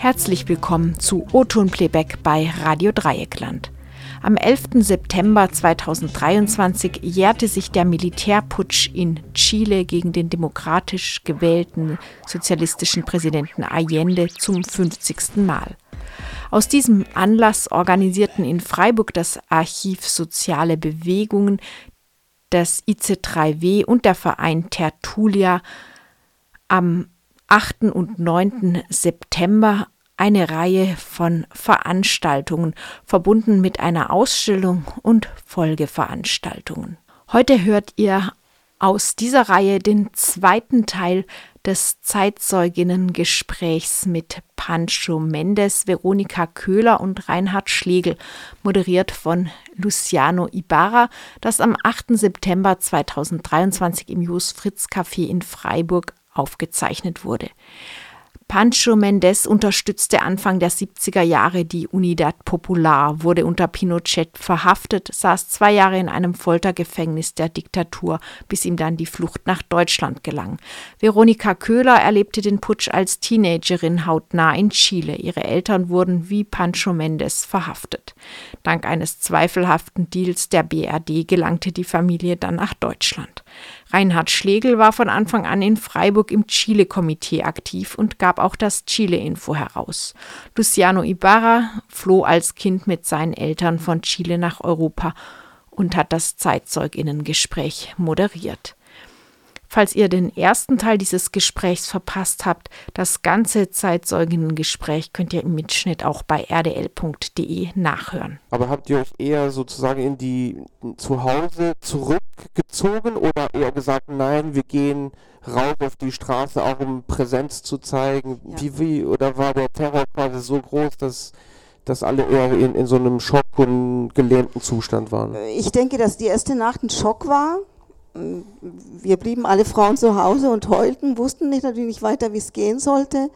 Herzlich willkommen zu O-Ton Playback bei Radio Dreieckland. Am 11. September 2023 jährte sich der Militärputsch in Chile gegen den demokratisch gewählten sozialistischen Präsidenten Allende zum 50. Mal. Aus diesem Anlass organisierten in Freiburg das Archiv Soziale Bewegungen, das IC3W und der Verein Tertulia am 8. und 9. September eine Reihe von Veranstaltungen, verbunden mit einer Ausstellung und Folgeveranstaltungen. Heute hört ihr aus dieser Reihe den zweiten Teil des Zeitzeuginnengesprächs mit Pancho Mendes, Veronika Köhler und Reinhard Schlegel, moderiert von Luciano Ibarra, das am 8. September 2023 im Jus Fritz Café in Freiburg aufgezeichnet wurde. Pancho Mendes unterstützte Anfang der 70er Jahre die Unidad Popular, wurde unter Pinochet verhaftet, saß zwei Jahre in einem Foltergefängnis der Diktatur, bis ihm dann die Flucht nach Deutschland gelang. Veronika Köhler erlebte den Putsch als Teenagerin hautnah in Chile. Ihre Eltern wurden wie Pancho Mendes verhaftet. Dank eines zweifelhaften Deals der BRD gelangte die Familie dann nach Deutschland. Reinhard Schlegel war von Anfang an in Freiburg im Chile-Komitee aktiv und gab auch das Chile-Info heraus. Luciano Ibarra floh als Kind mit seinen Eltern von Chile nach Europa und hat das Zeitzeuginnengespräch moderiert. Falls ihr den ersten Teil dieses Gesprächs verpasst habt, das ganze Zeitzeuginnengespräch könnt ihr im Mitschnitt auch bei rdl.de nachhören. Aber habt ihr euch eher sozusagen in die Zuhause zurückgezogen oder eher gesagt, nein, wir gehen raus auf die Straße, auch um Präsenz zu zeigen? Ja. Wie, wie, oder war der Terror quasi so groß, dass dass alle eher in, in so einem Schock und gelähmten Zustand waren? Ich denke, dass die erste Nacht ein Schock war wir blieben alle Frauen zu Hause und heulten, wussten nicht, natürlich nicht weiter, wie es gehen sollte.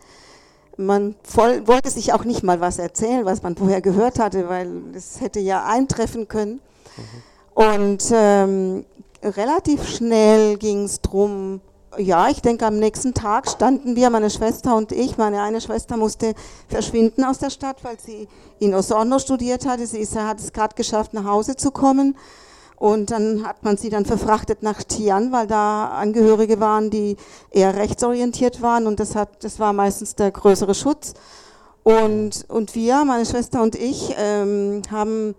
Man voll, wollte sich auch nicht mal was erzählen, was man vorher gehört hatte, weil es hätte ja eintreffen können. Mhm. Und ähm, relativ schnell ging es darum, ja, ich denke, am nächsten Tag standen wir, meine Schwester und ich. Meine eine Schwester musste verschwinden aus der Stadt, weil sie in Osorno studiert hatte. Sie ist, hat es gerade geschafft, nach Hause zu kommen. Und dann hat man sie dann verfrachtet nach Tian, weil da Angehörige waren, die eher rechtsorientiert waren und das, hat, das war meistens der größere Schutz. Und, und wir, meine Schwester und ich, ähm, haben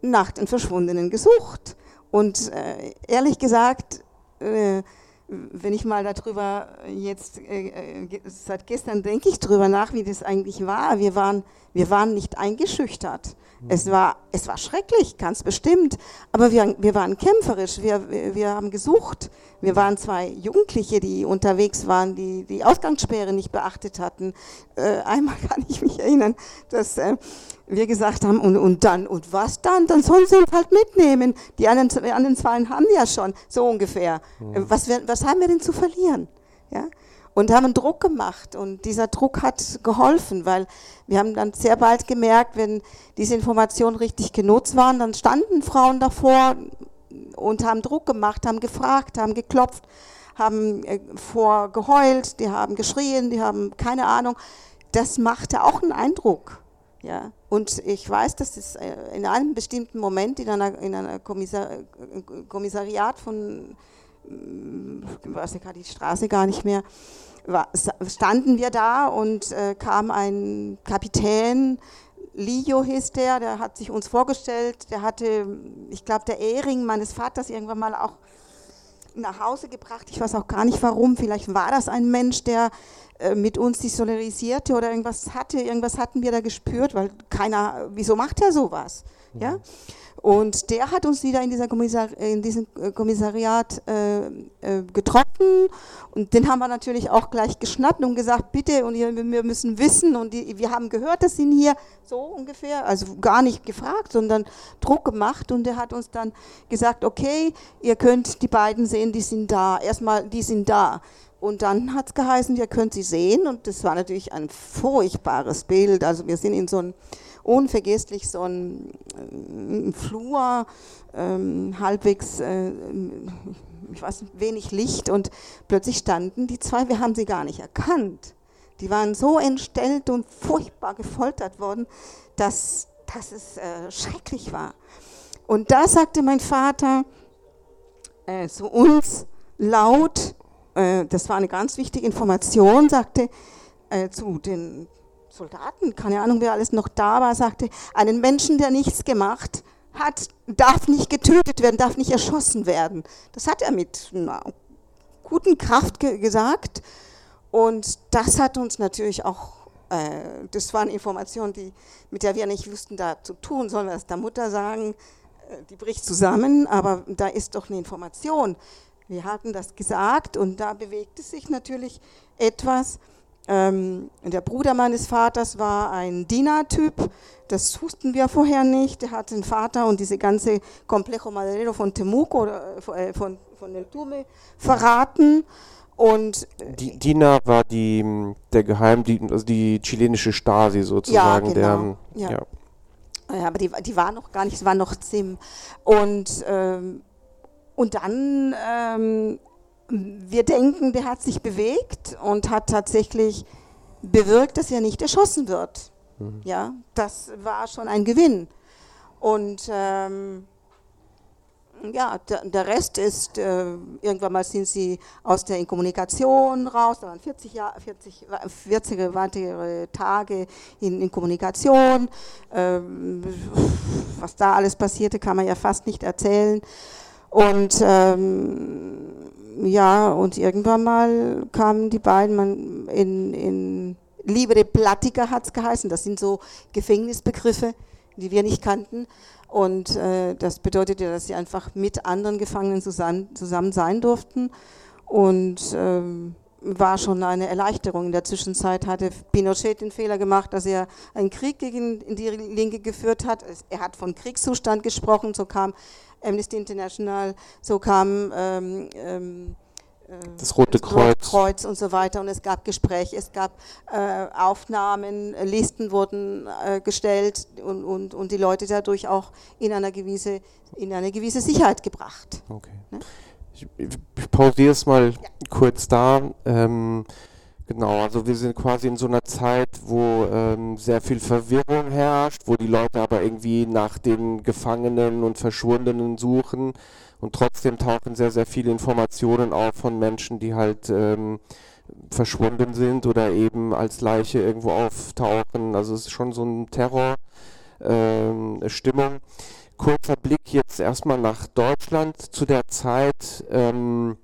nach den Verschwundenen gesucht. Und äh, ehrlich gesagt, äh, wenn ich mal darüber jetzt, äh, äh seit gestern denke ich darüber nach, wie das eigentlich war. Wir waren, wir waren nicht eingeschüchtert. Es war, es war schrecklich, ganz bestimmt, aber wir, wir waren kämpferisch, wir, wir haben gesucht. Wir waren zwei Jugendliche, die unterwegs waren, die die Ausgangssperre nicht beachtet hatten. Äh, einmal kann ich mich erinnern, dass äh, wir gesagt haben, und, und dann, und was dann? Dann sollen sie uns halt mitnehmen. Die anderen, anderen zwei haben ja schon, so ungefähr. Mhm. Was, was haben wir denn zu verlieren? Ja? Und haben Druck gemacht. Und dieser Druck hat geholfen, weil wir haben dann sehr bald gemerkt, wenn diese Informationen richtig genutzt waren, dann standen Frauen davor und haben Druck gemacht, haben gefragt, haben geklopft, haben äh, vorgeheult, die haben geschrien, die haben keine Ahnung. Das machte auch einen Eindruck. Ja, und ich weiß, dass es äh, in einem bestimmten Moment in einer, in einer Kommissar, Kommissariat von, ich weiß ja gerade die Straße gar nicht mehr, standen wir da und äh, kam ein Kapitän, Lio hieß der, der hat sich uns vorgestellt, der hatte, ich glaube, der Ehring meines Vaters irgendwann mal auch nach Hause gebracht. Ich weiß auch gar nicht warum. Vielleicht war das ein Mensch, der äh, mit uns sich solidarisierte oder irgendwas hatte. Irgendwas hatten wir da gespürt, weil keiner, wieso macht er sowas? Ja? Und der hat uns wieder in, dieser Kommissar, in diesem äh, Kommissariat äh, äh, getroffen. Und den haben wir natürlich auch gleich geschnappt und gesagt, bitte, und wir müssen wissen und die, wir haben gehört, dass sind hier so ungefähr, also gar nicht gefragt, sondern Druck gemacht. Und der hat uns dann gesagt, okay, ihr könnt die beiden sehen, die sind da, erstmal, die sind da. Und dann hat es geheißen, ihr könnt sie sehen. Und das war natürlich ein furchtbares Bild, also wir sind in so einem unvergesslich so ein, ein Flur, ähm, halbwegs, äh, ich weiß wenig Licht und plötzlich standen die zwei, wir haben sie gar nicht erkannt. Die waren so entstellt und furchtbar gefoltert worden, dass, dass es äh, schrecklich war. Und da sagte mein Vater äh, zu uns laut, äh, das war eine ganz wichtige Information, sagte äh, zu den Soldaten, keine Ahnung, wer alles noch da war, sagte, einen Menschen, der nichts gemacht hat, darf nicht getötet werden, darf nicht erschossen werden. Das hat er mit einer guten Kraft ge gesagt. Und das hat uns natürlich auch, äh, das waren Informationen, die, mit der wir nicht wussten, da zu tun, sollen wir es der Mutter sagen, äh, die bricht zusammen, aber da ist doch eine Information. Wir hatten das gesagt und da bewegte sich natürlich etwas. Ähm, der Bruder meines Vaters war ein Diener-Typ, das wussten wir vorher nicht. Er hat den Vater und diese ganze Complejo Maderero von Temuco, äh, von, von El Tume, verraten. Und äh, die, Dina war die, der Geheim, die, also die chilenische Stasi sozusagen. Ja, genau. Der, ja. ja. aber die, die war noch gar nicht, es war noch Zim. Und, ähm, und dann ähm, wir denken, der hat sich bewegt und hat tatsächlich bewirkt, dass er nicht erschossen wird. Mhm. Ja, das war schon ein Gewinn. Und ähm, ja, der, der, Rest ist, äh, irgendwann mal sind sie aus der Inkommunikation raus, da waren 40, Jahr, 40, 40 weitere Tage in, in Kommunikation. Ähm, was da alles passierte, kann man ja fast nicht erzählen. Und ähm, ja, und irgendwann mal kamen die beiden man in, in Libre Platica hat es geheißen. Das sind so Gefängnisbegriffe, die wir nicht kannten. Und äh, das bedeutete, dass sie einfach mit anderen Gefangenen zusammen, zusammen sein durften. Und ähm, war schon eine Erleichterung. In der Zwischenzeit hatte Pinochet den Fehler gemacht, dass er einen Krieg gegen die Linke geführt hat. Er hat von Kriegszustand gesprochen, so kam Amnesty International, so kam ähm, ähm, äh, das Rote das Kreuz. Kreuz und so weiter und es gab Gespräche, es gab äh, Aufnahmen, Listen wurden äh, gestellt und, und, und die Leute dadurch auch in, einer gewisse, in eine gewisse Sicherheit gebracht. Okay. Ne? Ich, ich pausiere es mal ja. kurz da. Ähm, Genau, also wir sind quasi in so einer Zeit, wo ähm, sehr viel Verwirrung herrscht, wo die Leute aber irgendwie nach den Gefangenen und Verschwundenen suchen und trotzdem tauchen sehr, sehr viele Informationen auf von Menschen, die halt ähm, verschwunden sind oder eben als Leiche irgendwo auftauchen. Also es ist schon so eine Terrorstimmung. Ähm, Kurzer Blick jetzt erstmal nach Deutschland zu der Zeit. Ähm,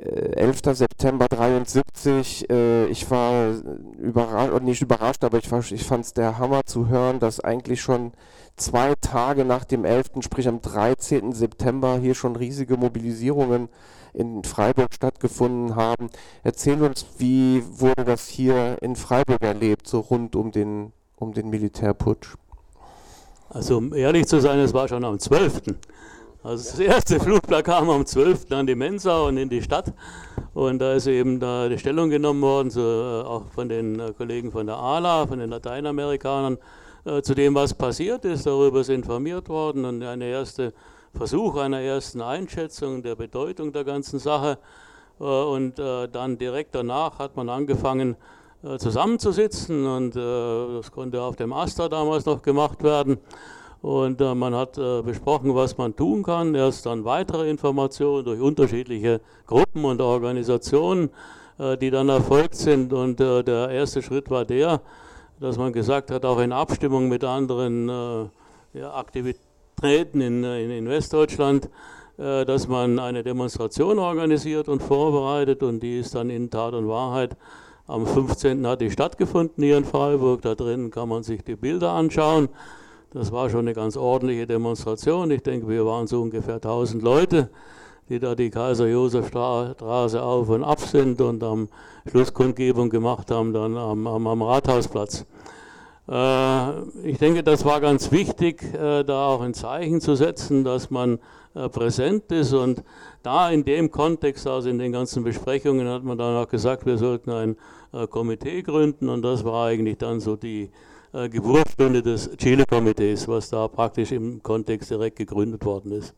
11. Äh, September 73, äh, ich war überrascht, nicht überrascht, aber ich, ich fand es der Hammer zu hören, dass eigentlich schon zwei Tage nach dem 11., sprich am 13. September, hier schon riesige Mobilisierungen in Freiburg stattgefunden haben. Erzähl uns, wie wurde das hier in Freiburg erlebt, so rund um den, um den Militärputsch? Also um ehrlich zu sein, es war schon am 12. Also das erste Flugblatt kam am 12. an die Mensa und in die Stadt. Und da ist eben da die Stellung genommen worden, so, äh, auch von den äh, Kollegen von der ALA, von den Lateinamerikanern, äh, zu dem, was passiert ist. Darüber ist informiert worden und ein erster Versuch einer ersten Einschätzung der Bedeutung der ganzen Sache. Und dann direkt danach hat man angefangen, zusammenzusitzen und das konnte auf dem Astra damals noch gemacht werden. Und äh, man hat äh, besprochen, was man tun kann. Erst dann weitere Informationen durch unterschiedliche Gruppen und Organisationen, äh, die dann erfolgt sind. Und äh, der erste Schritt war der, dass man gesagt hat, auch in Abstimmung mit anderen äh, ja, Aktivitäten in, in, in Westdeutschland, äh, dass man eine Demonstration organisiert und vorbereitet. Und die ist dann in Tat und Wahrheit am 15. hat die stattgefunden hier in Freiburg. Da drin kann man sich die Bilder anschauen. Das war schon eine ganz ordentliche Demonstration. Ich denke, wir waren so ungefähr 1000 Leute, die da die Kaiser-Josef-Straße auf und ab sind und am Schlusskundgebung gemacht haben, dann am, am, am Rathausplatz. Äh, ich denke, das war ganz wichtig, äh, da auch ein Zeichen zu setzen, dass man äh, präsent ist. Und da in dem Kontext, also in den ganzen Besprechungen, hat man dann auch gesagt, wir sollten ein äh, Komitee gründen. Und das war eigentlich dann so die äh, Geburtsstunde des Chile-Komitees, was da praktisch im Kontext direkt gegründet worden ist.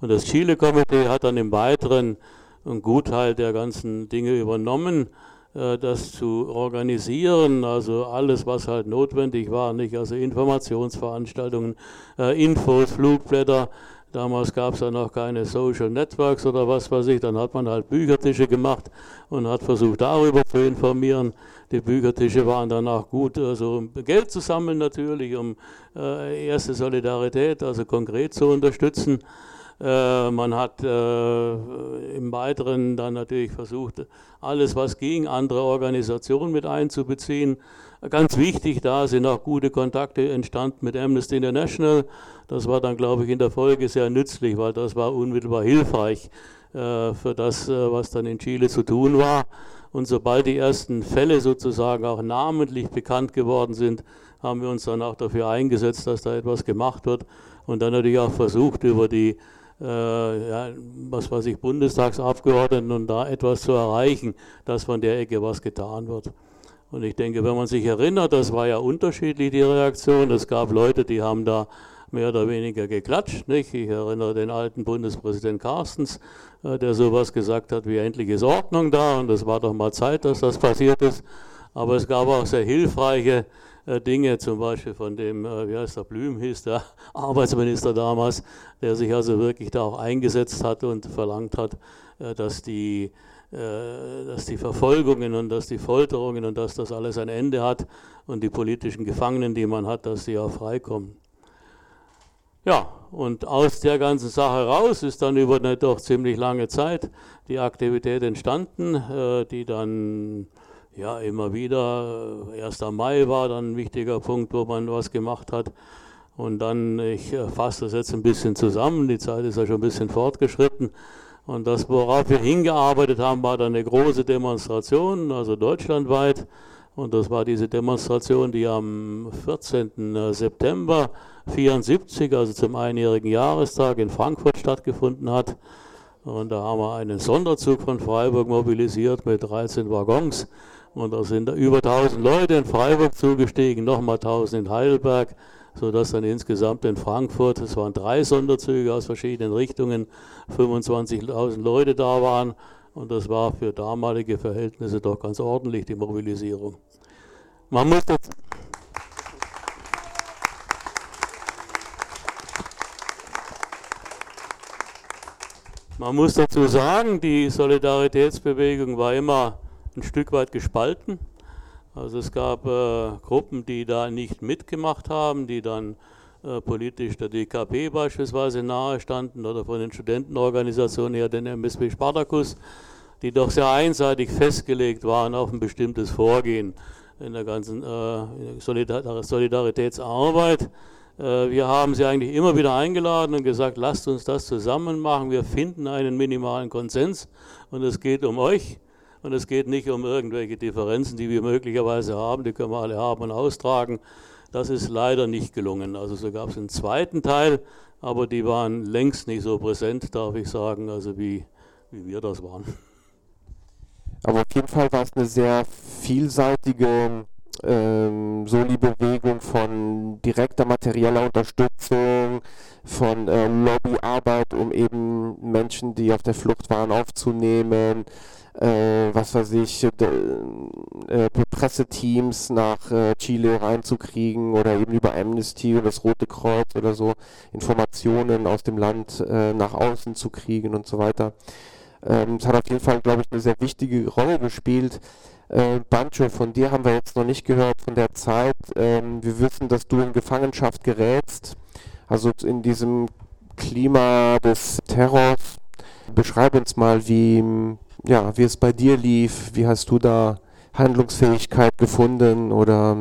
Und das Chile-Komitee hat dann im Weiteren einen Gutteil der ganzen Dinge übernommen. äh, das zu organisieren, also alles, was halt notwendig war, nicht? Also Informationsveranstaltungen, äh, Infos, Flugblätter. Damals gab es ja noch keine Social Networks oder was weiß ich. Dann hat man halt Büchertische gemacht und hat versucht, darüber zu informieren. Die Büchertische waren danach gut, also um Geld zu sammeln natürlich, um äh, erste Solidarität, also konkret zu unterstützen. Äh, man hat äh, im Weiteren dann natürlich versucht, alles, was ging, andere Organisationen mit einzubeziehen. Ganz wichtig, da sind auch gute Kontakte entstanden mit Amnesty International. Das war dann, glaube ich, in der Folge sehr nützlich, weil das war unmittelbar hilfreich äh, für das, äh, was dann in Chile zu tun war. Und sobald die ersten Fälle sozusagen auch namentlich bekannt geworden sind, haben wir uns dann auch dafür eingesetzt, dass da etwas gemacht wird und dann natürlich auch versucht, über die äh, ja, was weiß ich, Bundestagsabgeordneten und da etwas zu erreichen, dass von der Ecke was getan wird. Und ich denke, wenn man sich erinnert, das war ja unterschiedlich die Reaktion. Es gab Leute, die haben da mehr oder weniger geklatscht. Nicht? Ich erinnere den alten Bundespräsident Carstens, äh, der sowas gesagt hat wie endlich ist Ordnung da und es war doch mal Zeit, dass das passiert ist. Aber es gab auch sehr hilfreiche äh, Dinge, zum Beispiel von dem, äh, wie heißt der, Blüm hieß der Arbeitsminister damals, der sich also wirklich da auch eingesetzt hat und verlangt hat, dass die, dass die Verfolgungen und dass die Folterungen und dass das alles ein Ende hat und die politischen Gefangenen, die man hat, dass sie auch freikommen. Ja, und aus der ganzen Sache raus ist dann über eine doch ziemlich lange Zeit die Aktivität entstanden, die dann ja, immer wieder. 1. Äh, Mai war dann ein wichtiger Punkt, wo man was gemacht hat. Und dann, ich äh, fasse das jetzt ein bisschen zusammen, die Zeit ist ja schon ein bisschen fortgeschritten. Und das, worauf wir hingearbeitet haben, war dann eine große Demonstration, also deutschlandweit. Und das war diese Demonstration, die am 14. Äh, September 1974, also zum einjährigen Jahrestag in Frankfurt stattgefunden hat. Und da haben wir einen Sonderzug von Freiburg mobilisiert mit 13 Waggons. Und da sind über 1000 Leute in Freiburg zugestiegen, nochmal 1000 in Heidelberg, sodass dann insgesamt in Frankfurt, es waren drei Sonderzüge aus verschiedenen Richtungen, 25.000 Leute da waren. Und das war für damalige Verhältnisse doch ganz ordentlich, die Mobilisierung. Man muss das Man muss dazu sagen, die Solidaritätsbewegung war immer ein Stück weit gespalten. Also es gab äh, Gruppen, die da nicht mitgemacht haben, die dann äh, politisch der DKP beispielsweise nahestanden oder von den Studentenorganisationen her den MSB Spartacus, die doch sehr einseitig festgelegt waren auf ein bestimmtes Vorgehen in der ganzen äh, Solidar Solidaritätsarbeit. Äh, wir haben sie eigentlich immer wieder eingeladen und gesagt, lasst uns das zusammen machen. Wir finden einen minimalen Konsens und es geht um euch. Und es geht nicht um irgendwelche Differenzen, die wir möglicherweise haben, die können wir alle haben und austragen. Das ist leider nicht gelungen. Also so gab es einen zweiten Teil, aber die waren längst nicht so präsent, darf ich sagen, also wie, wie wir das waren. Aber auf jeden Fall war es eine sehr vielseitige ähm, Soli-Bewegung von direkter materieller Unterstützung, von äh, Lobbyarbeit, um eben Menschen, die auf der Flucht waren, aufzunehmen, äh, was weiß ich, äh, Presseteams nach äh, Chile reinzukriegen oder eben über Amnesty und das Rote Kreuz oder so Informationen aus dem Land äh, nach außen zu kriegen und so weiter. Ähm, es hat auf jeden Fall, glaube ich, eine sehr wichtige Rolle gespielt. Äh, Bancho, von dir haben wir jetzt noch nicht gehört von der Zeit. Ähm, wir wissen, dass du in Gefangenschaft gerätst, also in diesem Klima des Terrors. Beschreib uns mal, wie ja, wie es bei dir lief, wie hast du da Handlungsfähigkeit gefunden oder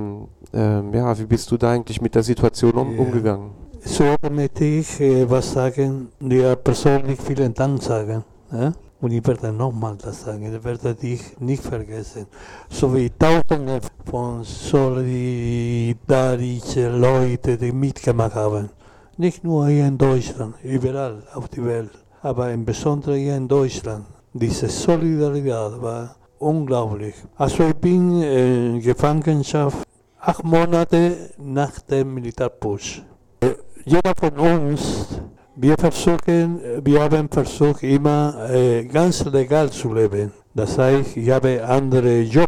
ähm, ja, wie bist du da eigentlich mit der Situation um, umgegangen? So möchte ich äh, was sagen, dir persönlich vielen Dank sagen. Ja? Und ich werde nochmal das sagen, ich werde dich nicht vergessen. So wie Tausende von solidarischen Leuten, die mitgemacht haben. Nicht nur hier in Deutschland, überall auf der Welt, aber im Besonderen hier in Deutschland. Diese Solidarität war unglaublich. Also ich bin in Gefangenschaft acht Monate nach dem Militärputsch. Jeder von uns, wir versuchen, wir haben versucht immer äh, ganz legal zu leben. Das heißt, ich habe andere Job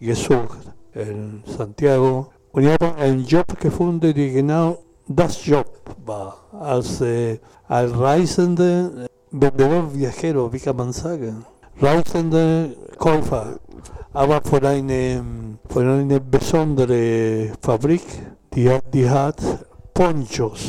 gesucht in Santiago und ich habe einen Job gefunden, der genau das Job war. Als, äh, als Reisende, Vendedor Viajero, wie kann man sagen? Reisende Käufer. Aber von einer, von einer besonderen Fabrik, die die hat Ponchos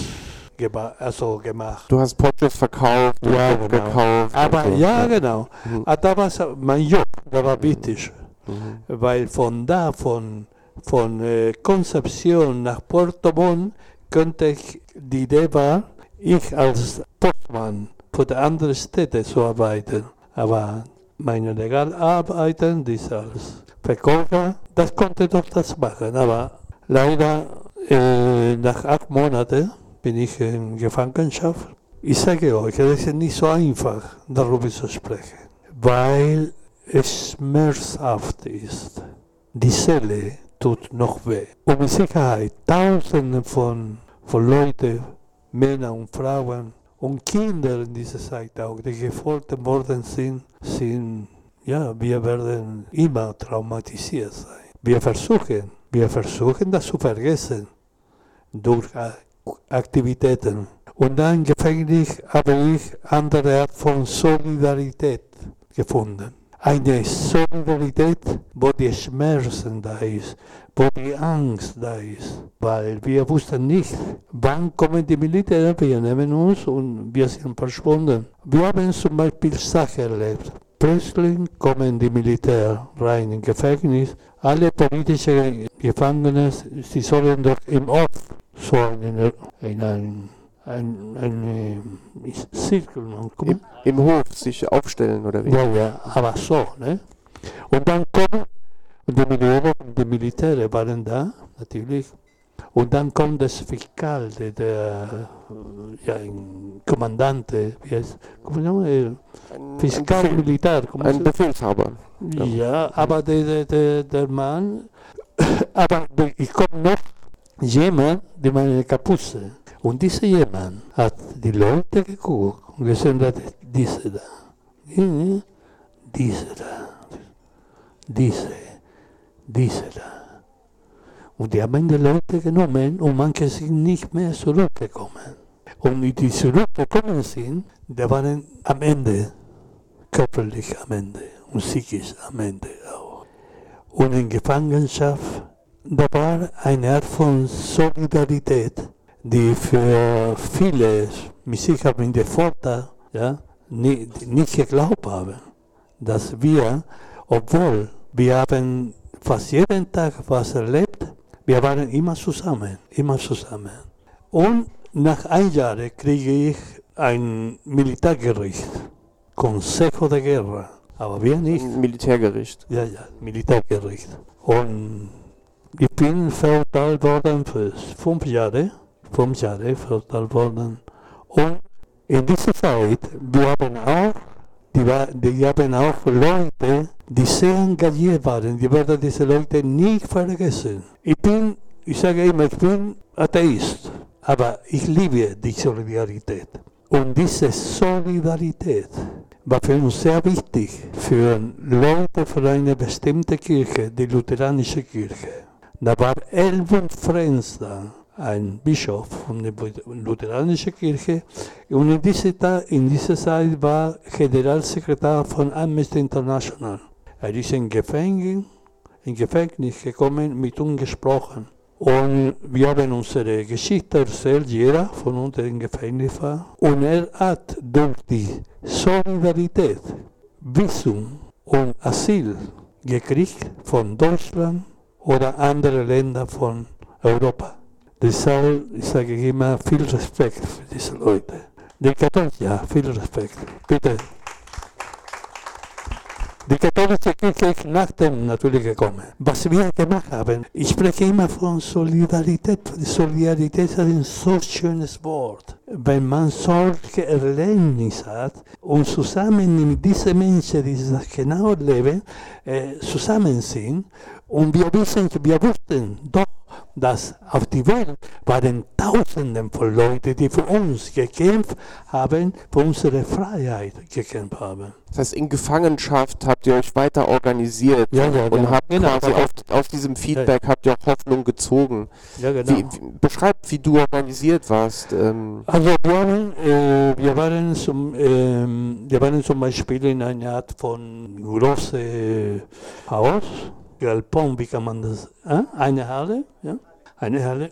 gema also gemacht. Du hast Ponchos verkauft, Ja, genau. gekauft. Aber so. ja, genau. Mhm. Ah, Da war mein Job, da war wichtig. Mhm. Weil von da, von, von äh, Concepción nach Puerto Montt, könnte ich, die Idee war, ich als Postmann für die anderen Städte zu arbeiten. Aber meine Legalarbeiten, die als Verkäufer, das konnte doch das machen. Aber leider, äh, nach acht Monaten bin ich in Gefangenschaft. Ich sage euch, es ist nicht so einfach, darüber zu sprechen, weil es schmerzhaft ist. Die Seele tut noch weh. Und mit Sicherheit Tausende von, von Leuten, Männer und Frauen und Kinder in dieser Zeit auch, die gefoltert worden sind, sind, ja, wir werden immer traumatisiert sein. Wir versuchen, wir versuchen das zu vergessen durch Aktivitäten. Und dann im Gefängnis habe ich andere Art von Solidarität gefunden. Eine Solidarität, wo die Schmerzen da ist, wo die Angst da ist. Weil wir wussten nicht, wann kommen die Militär, wir nehmen uns und wir sind verschwunden. Wir haben zum Beispiel Sachen erlebt. Plötzlich kommen die Militär rein im Gefängnis. Alle politischen Gefangenen, sie sollen doch im Off so in, in ein, ein, ein, ein Zirkel machen. Im, Im Hof sich aufstellen oder wie? Ja, ja, aber so, ne? Und dann kommen, die Militäre waren da, natürlich. Und dann kommt das Fiskal, der, der ja, Kommandante, wie heißt, Kommandante, Ein, Fiskal ein, ¿cómo ein Befehlshaber. Ja. ja, aber der, der, der, Mann, aber ich komme noch jemand, der meine Kapuze. Und dieser jemand hat die Leute geguckt und gesagt, diese da, die- diese da, diese, diese da. Und die haben die Leute genommen und manche sind nicht mehr zurückgekommen. Und die, zurückgekommen sind, die waren am Ende körperlich am Ende und psychisch am Ende auch. Und in Gefangenschaft, da war eine Art von Solidarität, die für viele, mit Sicherheit in der Vorteil, ja, nicht, nicht geglaubt haben, dass wir, obwohl wir haben fast jeden Tag was erlebt, wir waren immer zusammen, immer zusammen. Und nach einem Jahr kriege ich ein Militärgericht, Consejo de Guerra, aber wir nicht. Ein Militärgericht. Ja, ja, Militärgericht. Und ich bin verurteilt worden für fünf Jahre, fünf Jahre verurteilt worden. Und in dieser Zeit, wir haben auch, die, wa- die haben auch Leute, die sehr engagiert waren, die werden diese Leute nicht vergessen. Ich bin, ich sage immer, ich bin Atheist, aber ich liebe die Solidarität. Und diese Solidarität war für uns sehr wichtig, für Leute von einer bestimmten Kirche, die lutheranische Kirche. Da war Elvin Frenz da, ein Bischof von der lutheranischen Kirche. Und in dieser, in dieser Zeit war Generalsekretär von Amnesty International. Er ist in Gefängnis, in Gefängnis gekommen, mit uns gesprochen. Und wir haben unsere Geschichte erzählt, jeder von uns, der im Gefängnis war. Und er hat durch die Solidarität Visum und Asyl gekriegt von Deutschland oder anderen Ländern von Europa. Deshalb sage ich immer viel Respekt für diese Leute. Die Katholische, viel Respekt. Bitte. Die katholische Kirche ist nach dem natürlich gekommen. Was wir gemacht haben, ich spreche immer von Solidarität. Solidarität ist ein so schönes Wort. Wenn man solche Erlebnisse hat und zusammen mit diesen Menschen, die das genau erleben, äh, zusammen sind Und wir wissen, wir wussten doch, dass auf die Welt waren Tausenden von Leuten, die für uns gekämpft haben, für unsere Freiheit gekämpft haben. Das heißt, in Gefangenschaft habt ihr euch weiter organisiert Ja, ja, und genau. habt Genau, quasi auf, aus diesem Feedback habt ihr auch Hoffnung gezogen. Ja, genau. Wie, wie, beschreib, wie du organisiert warst. Ähm, Also wir waren, äh, wir, waren zum, ähm, wir waren zum Beispiel in einer Art von großes Haus, Galpon, wie kann man das, äh? eine Halle, ja? eine Halle.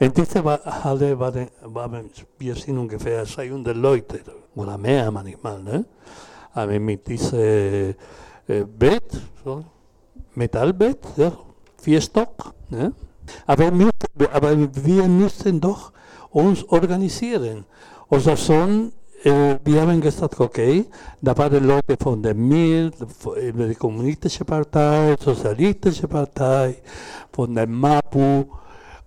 In dieser Halle waren, waren, wir sind ungefähr 200 Leute oder mehr manchmal, ne? aber mit diesem äh, Bett, so, Metallbett, ja, vier Stock. Ne? Aber, aber wir müssen doch uns organisieren. Also son, äh, wir haben gesagt, okay, da waren Leute von der MIR, von der Kommunistische Partei, Sozialistische Partei, von der MAPU,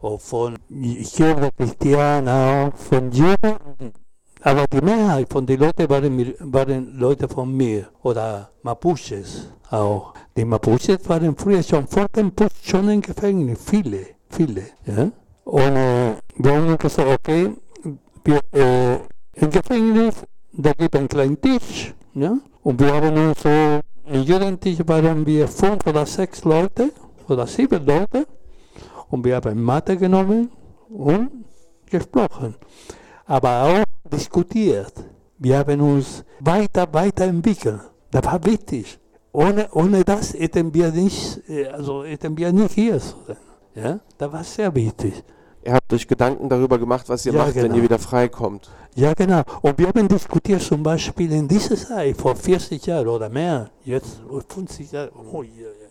und von Izquierda Cristiana, von Juden. Aber die Mehrheit von den Leuten waren, waren Leute von mir oder Mapuches auch. Die Mapuches waren früher schon vor dem Putsch schon im Gefängnis, viele, viele. Ja? Und äh, wir haben gesagt, okay, wir, im Gefängnis, da gibt es einen kleinen Tisch. Ja? Und wir haben uns so, in jedem Tisch waren wir fünf oder sechs Leute oder sieben Leute. Und wir haben Mathe genommen und gesprochen. Aber auch diskutiert. Wir haben uns weiter, weiterentwickelt. Das war wichtig. Ohne, ohne das hätten wir nicht, äh, also hätten wir nicht hier. Ja? Das war sehr wichtig. Ihr habt euch Gedanken darüber gemacht, was ihr Ja, macht, wenn genau. ihr wieder freikommt. Ja, genau. Und wir haben diskutiert zum Beispiel in dieser Zeit, vor 40 Jahren oder mehr, jetzt 50 Jahre. Oh, ja, ja.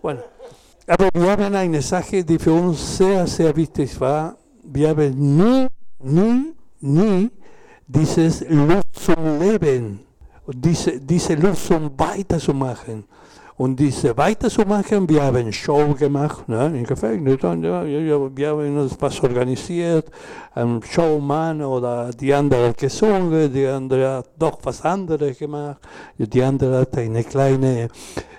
Bueno, aber wir haben eine Sache, die für uns sehr, sehr wichtig war. Wir haben nie, nie, nie dieses Lust zum Leben, diese, diese Lust zum Weiterzumachen. Und diese weiterzumachen, wir haben Show gemacht, ne, im Gefängnis, und ja, wir haben uns was organisiert, ein Showmann oder die andere hat gesungen, die andere hat doch was anderes gemacht, die andere hat eine kleine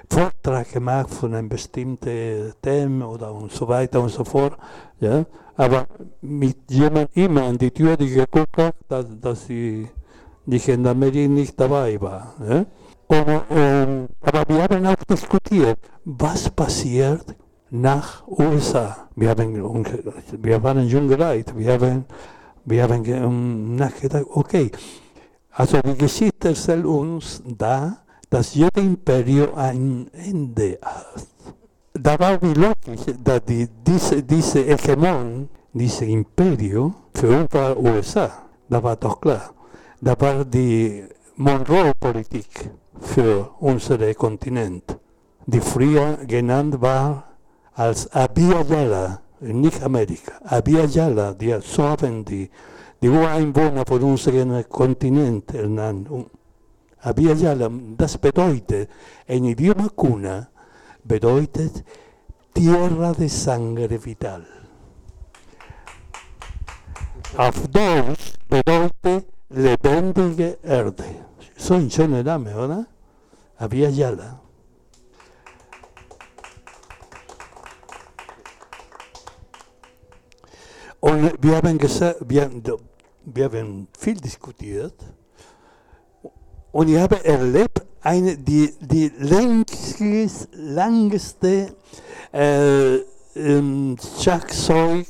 Vortrag gemacht von einem bestimmten Thema oder und so weiter und so fort. Ja? Aber mit jemand immer an die Tür, die geguckt hat, dass, dass die, die Gendarmerie nicht dabei war. Ja? Aber wir haben auch diskutiert, was passiert nach USA. Wir, haben, wir waren junge Leute, wir haben, wir haben ge- nachgedacht, okay, also die Geschichte erzählt uns da, dass jedes Imperium ein Ende hat. Da war wie logisch, dass die, diese, diese Hegemon, dieses Imperium, für uns war USA. Da war doch klar. Da war die Monroe-Politik für unseren Kontinent, die früher genannt war als Abya Yala, nicht Amerika. Abya Yala, die, so haben die, die Ureinwohner von unserem Kontinent ernannt. Und Abya Yala, das bedeutet, en idioma cuna, bedeutet Tierra de Sangre Vital. Auf Deutsch bedeutet lebendige Erde. So ein schöner Name, oder? Abya Yala. Und wir haben gesagt, wir, wir haben viel diskutiert. Und ich habe erlebt, eine, die, die längst, langste äh, Schlagzeugspiel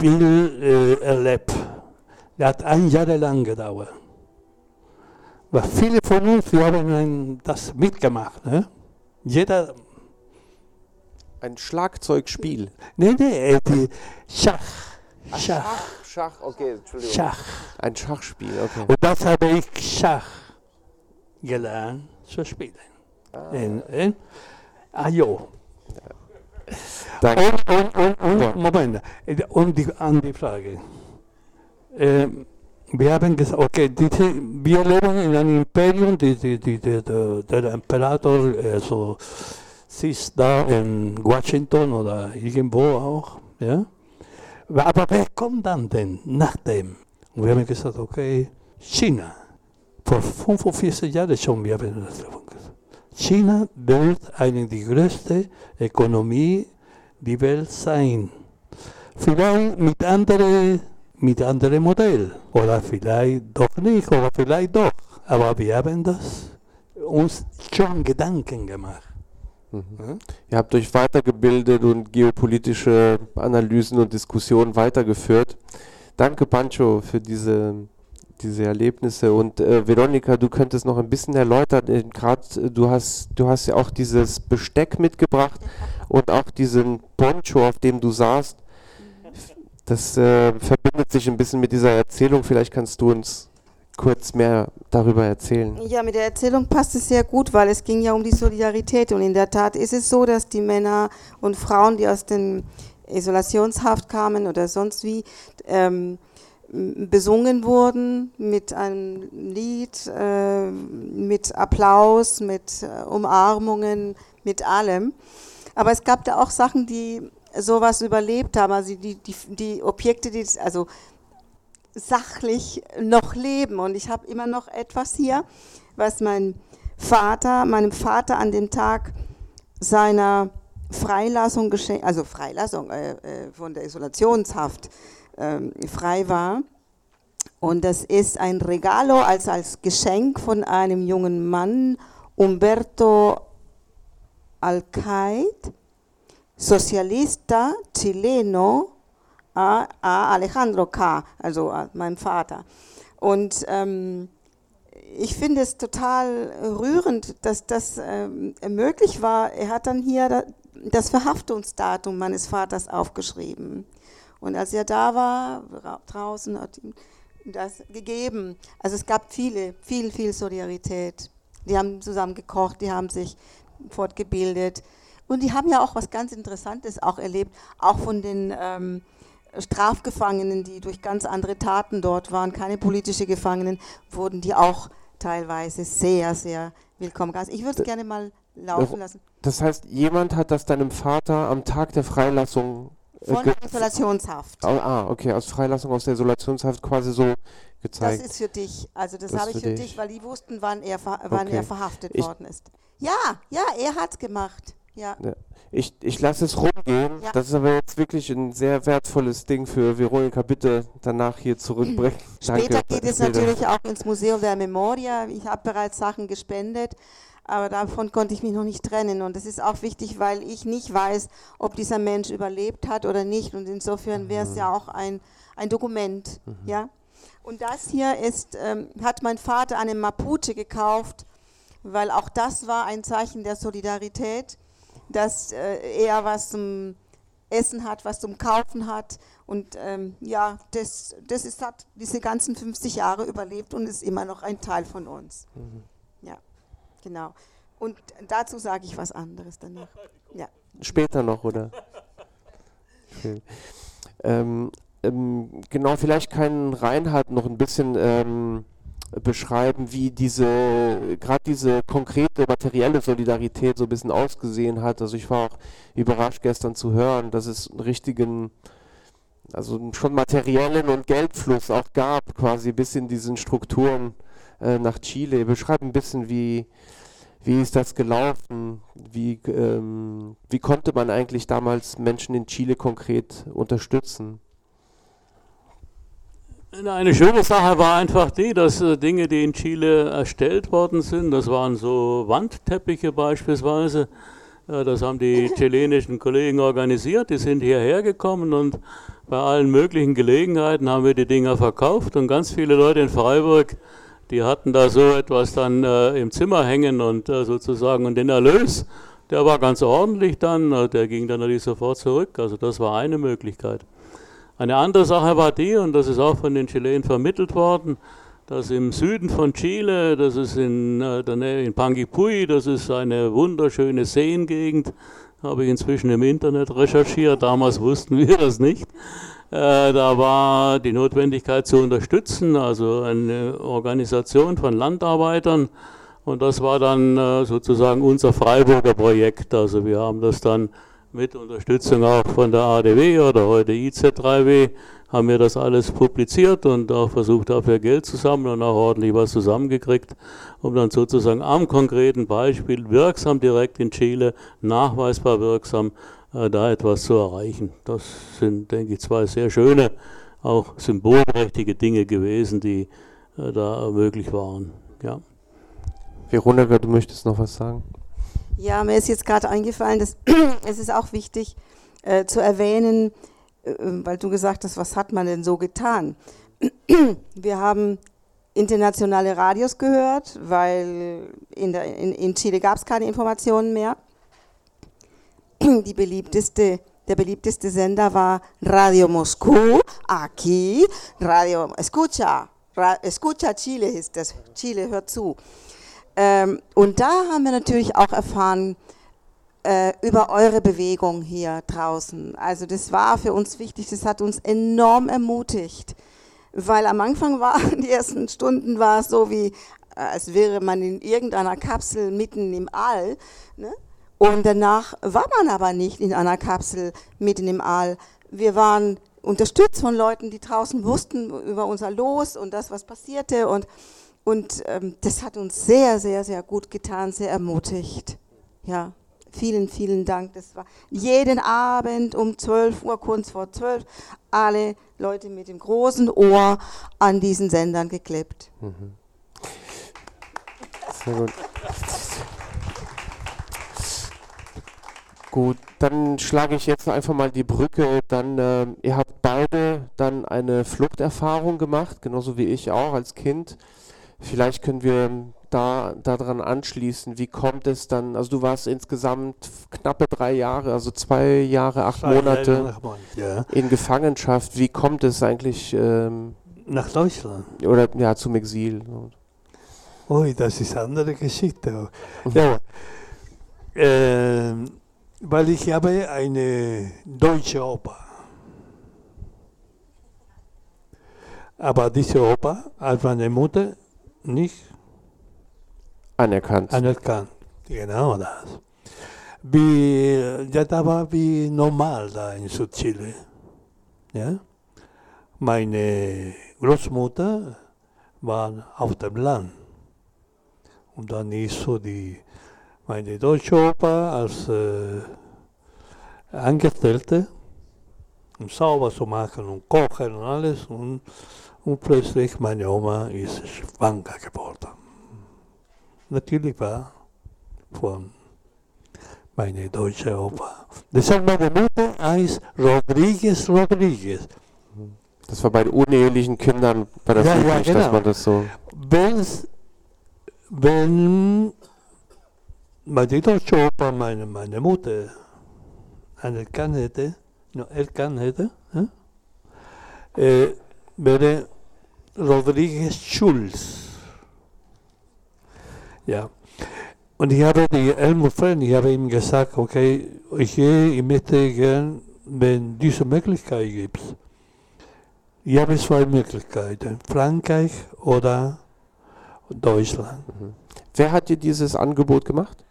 äh, erlebt. Das hat ein Jahr lang gedauert. Weil viele von uns, wir haben das mitgemacht. Ne? Jeder, Ein Schlagzeugspiel. nee, nee, äh, die Schach. Schach. Schach, okay, Entschuldigung. Schach. Ein Schachspiel, okay. Und das habe ich Schach gelernt zu spielen. In, in, ah, jo. Danke. Und, und, und, und Ja. Moment, und die, an die Frage. Ähm, haben gesagt, okay, diese, wir leben in einem Imperium, die, die, die, die, der, der Imperator also, sitzt da in Washington oder irgendwo auch. Ja? Aber wer kommt dann denn nach dem? Und wir haben gesagt, okay, China. Vor 45 Jahren schon, wir haben das. China wird eine die größte Ökonomie die Welt sein. Vielleicht mit anderen mit anderem Modell oder vielleicht doch nicht oder vielleicht doch. Aber wir haben das uns schon Gedanken gemacht. Mhm. Ihr habt euch weitergebildet und geopolitische Analysen und Diskussionen weitergeführt. Danke, Pancho, für diese, diese Erlebnisse. Und äh, Veronika, du könntest noch ein bisschen erläutern, äh, gerade äh, du hast, du hast ja auch dieses Besteck mitgebracht und auch diesen Poncho, auf dem du saßt. Das äh, verbindet sich ein bisschen mit dieser Erzählung. Vielleicht kannst du uns kurz mehr darüber erzählen? Ja, mit der Erzählung passt es sehr gut, weil es ging ja um die Solidarität. Und in der Tat ist es so, dass die Männer und Frauen, die aus den Isolationshaft kamen oder sonst wie, ähm, besungen wurden mit einem Lied, äh, mit Applaus, mit äh, Umarmungen, mit allem. Aber es gab da auch Sachen, die sowas überlebt haben, also die, die, die Objekte, die, also sachlich noch leben. Und ich habe immer noch etwas hier, was mein Vater, meinem Vater an dem Tag seiner Freilassung geschenkt, also Freilassung äh, äh, von der Isolationshaft äh, frei war. Und das ist ein Regalo als, als Geschenk von einem jungen Mann, Umberto Alcaid, Socialista chileno, a, a Alejandro K., also a meinem Vater. Und ähm, ich finde es total rührend, dass das ähm, möglich war. Er hat dann hier das Verhaftungsdatum meines Vaters aufgeschrieben. Und als er da war, draußen, hat ihm das gegeben. Also es gab viele, viel, viel Solidarität. Die haben zusammen gekocht, die haben sich fortgebildet. Und die haben ja auch was ganz Interessantes auch erlebt, auch von den ähm, Strafgefangenen, die durch ganz andere Taten dort waren, keine politische Gefangenen, wurden die auch teilweise sehr, sehr willkommen. Ich würde es gerne mal laufen lassen. Das heißt, jemand hat das deinem Vater am Tag der Freilassung äh, von der Isolationshaft. Ah, okay, aus Freilassung aus der Isolationshaft quasi so gezeigt. Das ist für dich. Also das, das habe ich für dich. dich, weil die wussten, wann er, wann okay. er verhaftet ich worden ist. Ja, ja, er hat es gemacht. Ja. ja. Ich, ich lasse es rumgehen. Ja. Das ist aber jetzt wirklich ein sehr wertvolles Ding für Veronika. Bitte danach hier zurückbringen. Später Danke, geht es natürlich auch ins Museum der Memoria. Ich habe bereits Sachen gespendet, aber davon konnte ich mich noch nicht trennen. Und das ist auch wichtig, weil ich nicht weiß, ob dieser Mensch überlebt hat oder nicht. Und insofern wäre es mhm. ja auch ein, ein Dokument. Mhm. Ja? Und das hier ist, ähm, hat mein Vater einem Mapuche gekauft, weil auch das war ein Zeichen der Solidarität dass äh, er was zum Essen hat, was zum Kaufen hat. Und ähm, ja, das, das ist, hat diese ganzen 50 Jahre überlebt und ist immer noch ein Teil von uns. Mhm. Ja, genau. Und dazu sage ich was anderes danach. Ja. Später noch, oder? Okay. Ähm, ähm, genau, vielleicht kann Reinhard noch ein bisschen ähm, beschreiben, wie diese, gerade diese konkrete materielle Solidarität so ein bisschen ausgesehen hat. Also ich war auch überrascht gestern zu hören, dass es einen richtigen, also schon materiellen und Geldfluss auch gab, quasi bis in diesen Strukturen äh, nach Chile. Beschreib ein bisschen, wie, wie ist das gelaufen? Wie, ähm, wie konnte man eigentlich damals Menschen in Chile konkret unterstützen? Eine schöne Sache war einfach die, dass äh, Dinge, die in Chile erstellt worden sind, das waren so Wandteppiche beispielsweise, äh, das haben die chilenischen Kollegen organisiert, die sind hierher gekommen und bei allen möglichen Gelegenheiten haben wir die Dinger verkauft und ganz viele Leute in Freiburg, die hatten da so etwas dann äh, im Zimmer hängen und sozusagen und den Erlös, der war ganz ordentlich dann, der ging dann natürlich sofort zurück, also das war eine Möglichkeit. Eine andere Sache war die, und das ist auch von den Chilenen vermittelt worden, dass im Süden von Chile, das ist in äh, der Nähe in Panguipulli, das ist eine wunderschöne Seengegend, habe ich inzwischen im Internet recherchiert, damals wussten wir das nicht. Äh, da war die Notwendigkeit zu unterstützen, also eine Organisation von Landarbeitern. Und das war dann äh, sozusagen unser Freiburger Projekt. Also wir haben das dann mit Unterstützung auch von der ADW oder heute IZ3W haben wir das alles publiziert und auch versucht, dafür Geld zu sammeln und auch ordentlich was zusammengekriegt, um dann sozusagen am konkreten Beispiel wirksam direkt in Chile, nachweisbar wirksam, äh, da etwas zu erreichen. Das sind, denke ich, zwei sehr schöne, auch symbolträchtige Dinge gewesen, die äh, da möglich waren. Ja. Veronika, du möchtest noch was sagen? Ja, mir ist jetzt gerade eingefallen, dass es ist auch wichtig äh, zu erwähnen, äh, weil du gesagt hast, was hat man denn so getan? Wir haben internationale Radios gehört, weil in, der, in, in Chile gab es keine Informationen mehr. Die beliebteste, der beliebteste Sender war Radio Moscú, aquí, Radio Escucha, Ra, Escucha Chile ist das, Chile hört zu. Ähm, und da haben wir natürlich auch erfahren, äh, über eure Bewegung hier draußen. Also das war für uns wichtig, das hat uns enorm ermutigt, weil am Anfang war, die ersten Stunden war es so wie, äh, als wäre man in irgendeiner Kapsel mitten im All. Ne? Und danach war man aber nicht in einer Kapsel mitten im All. Wir waren unterstützt von Leuten, die draußen wussten über unser Los und das, was passierte. Und, und ähm, das hat uns sehr, sehr, sehr gut getan, sehr ermutigt. Ja. Vielen, vielen Dank. Das war jeden Abend um 12 Uhr, kurz vor 12, alle Leute mit dem großen Ohr an diesen Sendern geklebt. Mhm. Sehr gut. Gut, dann schlage ich jetzt einfach mal die Brücke. Dann, äh, ihr habt beide dann eine Fluchterfahrung gemacht, genauso wie ich auch als Kind. Vielleicht können wir da daran anschließen. Wie kommt es dann? Also du warst insgesamt knappe drei Jahre, also zwei Jahre, acht zwei Monate Jahre, ja. in Gefangenschaft. Wie kommt es eigentlich ähm, nach Deutschland? Oder ja zum Exil? Ui, das ist eine andere Geschichte. ja, äh, weil ich habe eine deutsche Oper. Aber diese Oper hat meine Mutter nicht anerkannt. Anerkannt, genau das. Wie, ja, da war wie normal da in Südchile. Ja? Meine Großmutter war auf dem Land. Und dann ist so die, meine deutsche Opa als äh, Angestellte, um sauber zu machen und kochen und alles. Und, und plötzlich meine Oma ist schwanger geworden natürlich war von meiner deutschen Opa. Deshalb meine Mutter heißt Rodriguez Rodriguez. Das war bei den unehelichen Kindern bei der ja, ja, genau. dass man das so. Wenn's, wenn meine deutsche Opa meine, meine Mutter anerkannt hätte, no, erkannt hätte, äh, wäre Rodriguez Schulz. Ja. Und ich habe die Helmut Frenn, ich habe ihm gesagt, okay, ich, ich möchte gern, wenn diese Möglichkeit gibt. Ich habe zwei Möglichkeiten, Frankreich oder Deutschland. Mhm. Wer hat dir dieses Angebot gemacht?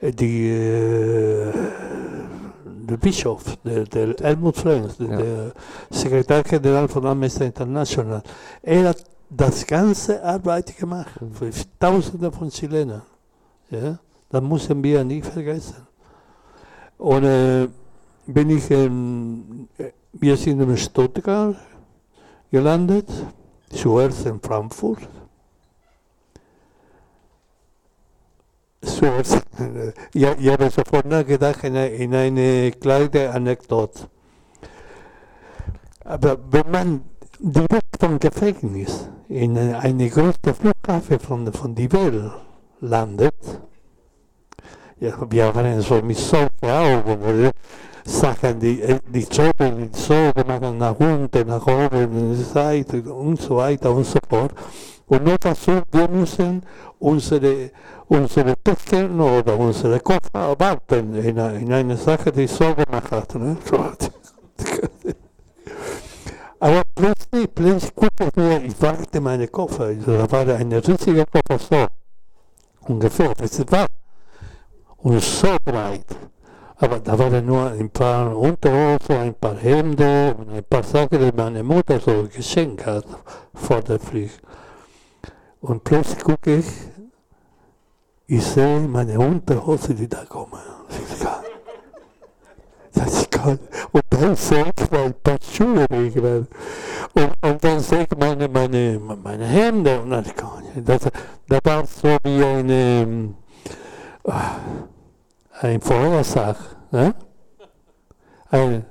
Die, äh, der Bischof, der, der Helmut Frenz, ja. der Sekretär General von Amnesty International. Er hat das ganze Arbeit gemacht, für Tausende von Chilenen. Ja? Das müssen wir nicht vergessen. Und äh, bin ich in, wir sind in Stuttgart gelandet, zuerst in Frankfurt. Zuerst, ja, ich habe sofort nachgedacht in, in eine kleine Anekdote. Aber wenn man direkt vom Gefängnis in eine große Flughafen von, von die Welt landet. Ja, wir waren so mit solchen Augen, Sachen, die, die Treppen so machen nach unten, nach oben, und so weiter und so fort. Und nur dazu, wir müssen unsere, unsere Päckchen oder unsere Koffer warten in, in eine Sache, die so gemacht hat. Ne? Aber plötzlich, plötzlich gucke ich mir, ich warte meine Koffer. Also, da war ein riesiger Koffer so. Ungefähr, das war. Und so breit. Aber da waren nur ein paar Unterhosen, ein paar Hemden und ein paar Sachen, die meine Mutter so geschenkt hat vor der Pflicht. Und plötzlich gucke ich, ich sehe meine Unterhose, die da kommen. Das geil. Und dann sehe ich mein paar Schuhe Und, und dann sehe ich meine, meine, meine Hände. Und dann, das, das war so wie eine, ein Vorhersag. Ne? Ein,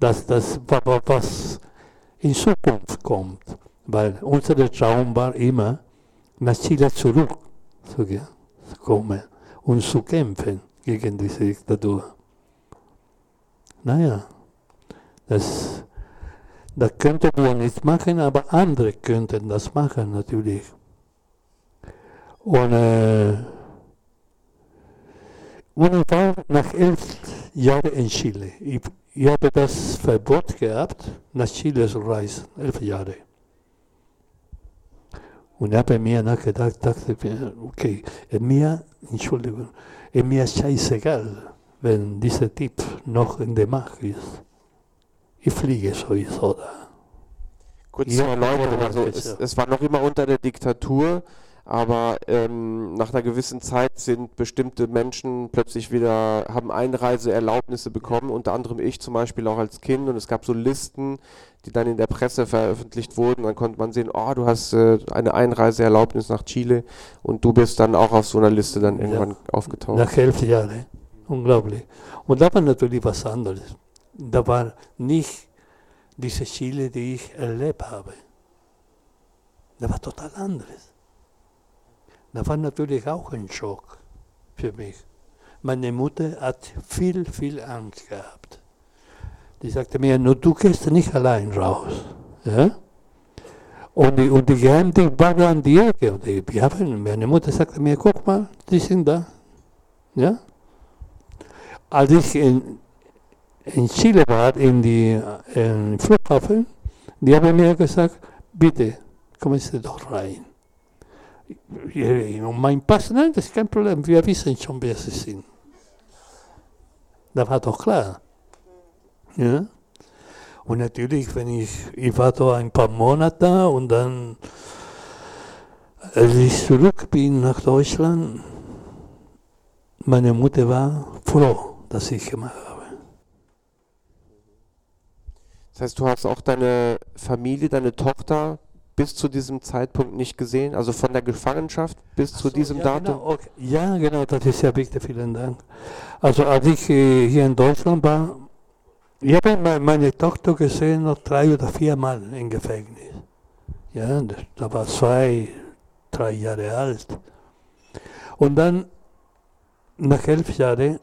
dass das, was in Zukunft kommt. Weil unser Traum war immer, nach Chile zurückzukommen und zu kämpfen gegen diese Diktatur. Naja, das, das könnten wir nicht machen, aber andere könnten das machen natürlich. Und, äh, und war nach elf Jahren in Chile. Ich, ich habe das Verbot gehabt, nach Chile zu reisen, elf Jahre. Und habe mir nachgedacht, dachte okay, mir, Entschuldigung, ist mir scheißegal, wenn dieser Typ noch in der Macht ist. Ich fliege sowieso da. Kurz zur Erläuterung, also es, es war noch immer unter der Diktatur, aber ähm, nach einer gewissen Zeit sind bestimmte Menschen plötzlich wieder, haben Einreiseerlaubnisse bekommen, unter anderem ich zum Beispiel auch als Kind und es gab so Listen, die dann in der Presse veröffentlicht wurden. Dann konnte man sehen, oh, du hast äh, eine Einreiseerlaubnis nach Chile und du bist dann auch auf so einer Liste dann irgendwann ja. aufgetaucht. Nach elf Jahren, unglaublich. Und da war natürlich was anderes. Da war nicht diese Chile, die ich erlebt habe. Da war total anderes. Das war natürlich auch ein Schock für mich. Meine Mutter hat viel, viel Angst gehabt. Die sagte mir, nur du gehst nicht allein raus. Ja? Und die, und die Geheimdienste waren an die Ecke. Und die, haben, meine Mutter sagte mir, guck mal, die sind da. Ja? Als ich in, in Chile war, in die in Flughafen, die haben mir gesagt, bitte, kommen Sie doch rein. Und mein Pass, nein, das ist kein Problem, wir wissen schon, wer Sie sind. Das war doch klar. Ja? Und natürlich, wenn ich, ich war da ein paar Monate und dann, als ich zurück bin nach Deutschland, meine Mutter war froh, dass ich gemacht habe. Das heißt, du hast auch deine Familie, deine Tochter bis zu diesem Zeitpunkt nicht gesehen? Also von der Gefangenschaft bis so, zu diesem ja, Datum? Genau, okay. Ja, genau, das ist sehr wichtig, vielen Dank. Also als ich äh, hier in Deutschland war, ich habe meine Tochter gesehen noch drei oder vier Mal im Gefängnis. Ja, da war zwei, drei Jahre alt. Und dann nach elf Jahren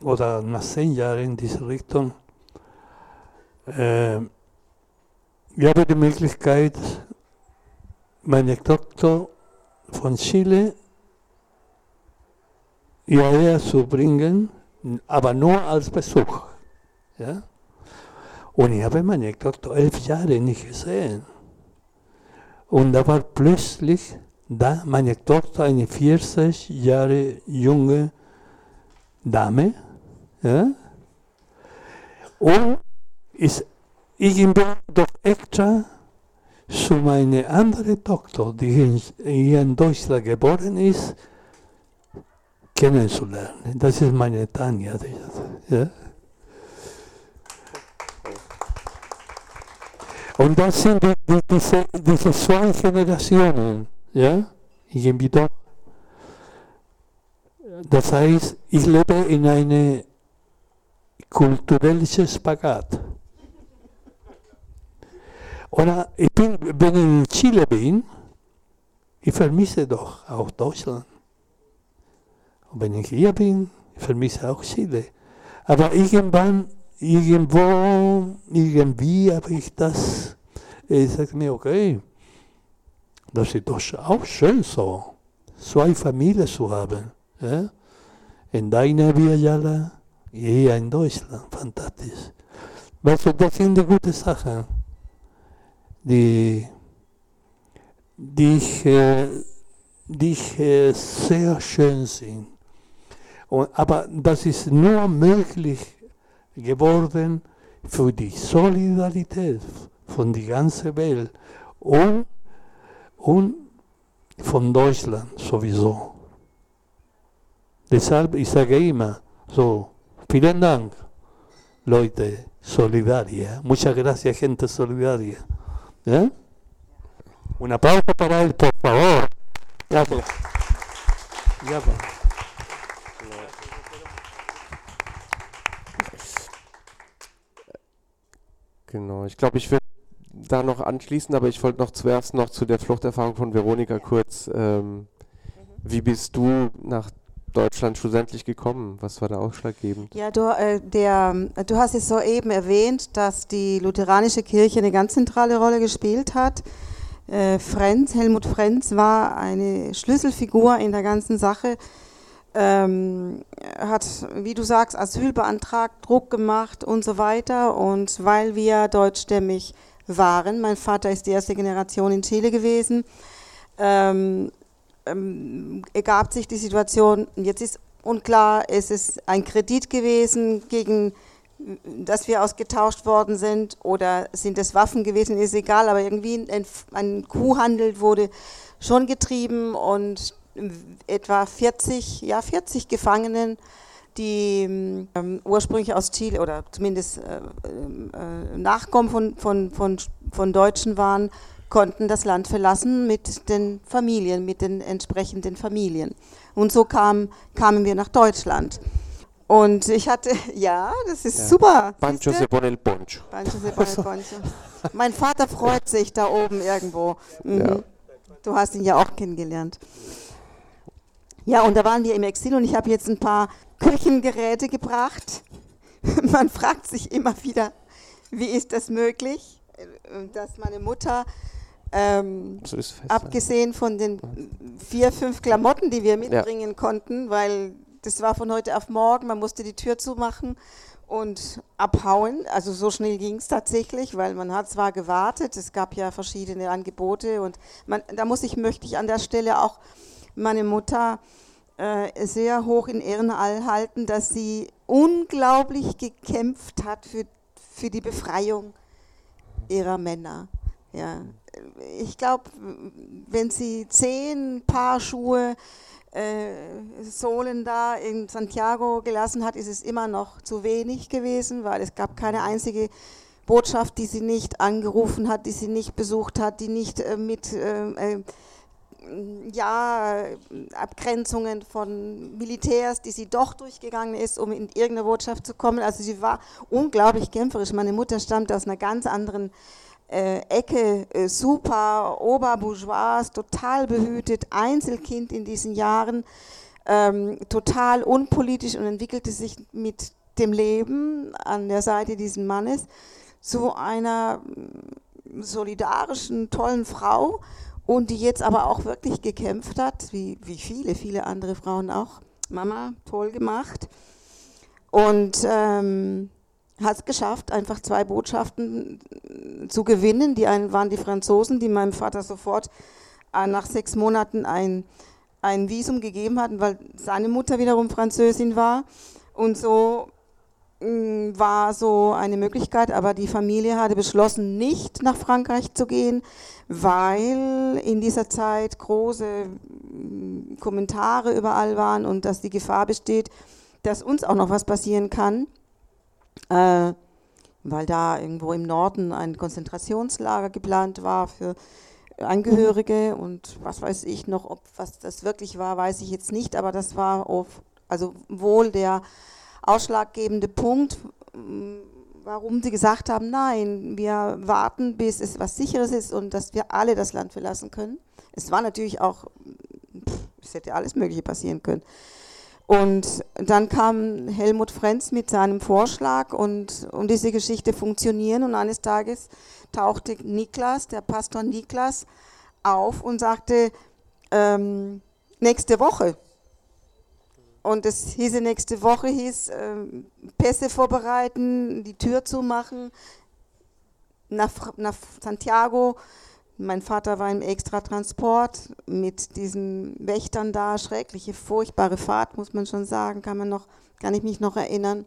oder nach zehn Jahren in diese Richtung, äh, ich habe die Möglichkeit, meine Tochter von Chile hierher zu bringen, aber nur als Besuch. Ja? Und ich habe meine Tochter elf Jahre nicht gesehen. Und da war plötzlich da meine Tochter, eine 40 Jahre junge Dame. Ja? Und ist ich bin doch extra zu meiner anderen Tochter, die hier in Deutschland geboren ist, kennenzulernen. Das ist meine Tanja. Ja? Und das sind die, die, diese, diese zwei Generationen. Ja? Irgendwie doch. Das heißt, ich lebe in einem kulturellen Spagat. Oder ich bin, wenn ich in Chile bin, ich vermisse doch auch Deutschland. Und wenn ich hier bin, ich vermisse auch Chile. Aber irgendwann, irgendwo, irgendwie habe ich das, ich sage mir, okay, das ist doch auch schön so, zwei Familien zu haben. Ja? In deiner Villa hier in Deutschland, fantastisch. Weißt du, das sind die guten Sachen die, die, äh, die äh, sehr schön sind. Und, aber das ist nur möglich geworden für die Solidarität von der ganzen Welt und, und von Deutschland sowieso. Deshalb, ich sage immer, so, vielen Dank, Leute, solidaria. Muchas gracias, gente solidaria. ¿Eh? Un aplauso para él, por favor. Ja, ja. Genau, ich glaube, ich würde da noch anschließen, aber ich wollte noch zuerst noch zu der Fluchterfahrung von Veronika kurz. Ähm, wie bist du nach Deutschland schlussendlich gekommen? Was war da ausschlaggebend? Ja, du, äh, der, du hast es soeben erwähnt, dass die lutheranische Kirche eine ganz zentrale Rolle gespielt hat. Äh, Frenz, Helmut Frenz war eine Schlüsselfigur in der ganzen Sache. Ähm, hat, wie du sagst, Asyl beantragt, Druck gemacht und so weiter. Und weil wir deutschstämmig waren, mein Vater ist die erste Generation in Chile gewesen, ähm, ähm, ergab sich die Situation, jetzt ist unklar, es ist ein Kredit gewesen, gegen dass wir ausgetauscht worden sind, oder sind es Waffen gewesen, ist egal, aber irgendwie ein, ein Kuhhandel wurde schon getrieben und etwa 40, ja 40 Gefangenen, die ähm, ursprünglich aus Chile oder zumindest äh, äh, Nachkommen von, von, von, von Deutschen waren, konnten das Land verlassen mit den Familien, mit den entsprechenden Familien. Und so kam, kamen wir nach Deutschland. Und ich hatte, ja, das ist ja. super. Pancho se pone el poncho. Pancho se pone el poncho. mein Vater freut sich da oben irgendwo. Mhm. Ja. Du hast ihn ja auch kennengelernt. Ja, und da waren wir im Exil und ich habe jetzt ein paar Küchengeräte gebracht. Man fragt sich immer wieder, wie ist das möglich, dass meine Mutter ähm, so fest, abgesehen von den vier, fünf Klamotten, die wir mitbringen ja. konnten, weil das war von heute auf morgen, man musste die Tür zumachen und abhauen. Also so schnell ging es tatsächlich, weil man hat zwar gewartet, es gab ja verschiedene Angebote und man, da muss ich, möchte ich an der Stelle auch meine Mutter äh, sehr hoch in Ehren halten, dass sie unglaublich gekämpft hat für, für die Befreiung ihrer Männer. Ja, ich glaube, wenn sie zehn Paar Schuhe äh, Sohlen da in Santiago gelassen hat, ist es immer noch zu wenig gewesen, weil es gab keine einzige Botschaft, die sie nicht angerufen hat, die sie nicht besucht hat, die nicht äh, mit äh, äh ja, Abgrenzungen von Militärs, die sie doch durchgegangen ist, um in irgendeine Botschaft zu kommen. Also sie war unglaublich kämpferisch. Meine Mutter stammte aus einer ganz anderen äh, Ecke, äh, super Oberbourgeois, total behütet, Einzelkind in diesen Jahren, ähm, total unpolitisch und entwickelte sich mit dem Leben an der Seite dieses Mannes zu einer mm, solidarischen, tollen Frau und die jetzt aber auch wirklich gekämpft hat, wie, wie viele, viele andere Frauen auch. Mama, toll gemacht. Und ähm, hat es geschafft, einfach zwei Botschaften zu gewinnen. Die einen waren die Franzosen, die meinem Vater sofort äh, nach sechs Monaten ein, ein Visum gegeben hatten, weil seine Mutter wiederum Französin war. Und so war so eine Möglichkeit, aber die Familie hatte beschlossen, nicht nach Frankreich zu gehen, weil in dieser Zeit große mm, Kommentare überall waren und dass die Gefahr besteht, dass uns auch noch was passieren kann äh, weil da irgendwo im Norden ein Konzentrationslager geplant war für Angehörige und was weiß ich noch, ob was das wirklich war, weiß ich jetzt nicht, aber das war auf, also wohl der ausschlaggebende Punkt, warum sie gesagt haben, nein, wir warten, bis es was Sicheres ist und dass wir alle das Land verlassen können. Es war natürlich auch, es hätte alles Mögliche passieren können. Und dann kam Helmut Frenz mit seinem Vorschlag und, und diese Geschichte funktionieren. Und eines Tages tauchte Niklas, der Pastor Niklas, auf und sagte, ähm, nächste Woche. Und es hieße nächste Woche, hieß ähm, Pässe vorbereiten, die Tür zumachen, nach, nach Santiago Mein Vater war im Extratransport mit diesen Wächtern da, schreckliche, furchtbare Fahrt, muss man schon sagen, kann man noch, kann ich mich noch erinnern.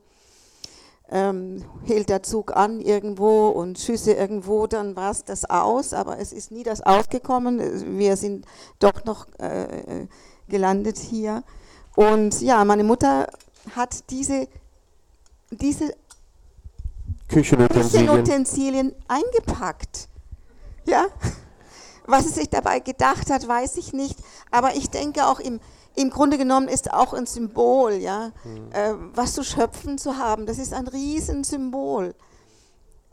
Ähm, hielt der Zug an irgendwo und Schüsse irgendwo, dann war es das aus, aber es ist nie das ausgekommen. Wir sind doch noch äh, gelandet hier. Und ja, meine Mutter hat diese, diese Küchenutensilien. Küchenutensilien eingepackt. Ja, was sie sich dabei gedacht hat, weiß ich nicht. Aber ich denke auch im, im Grunde genommen ist auch ein Symbol, ja, mhm. äh, was zu schöpfen zu haben. Das ist ein Riesensymbol.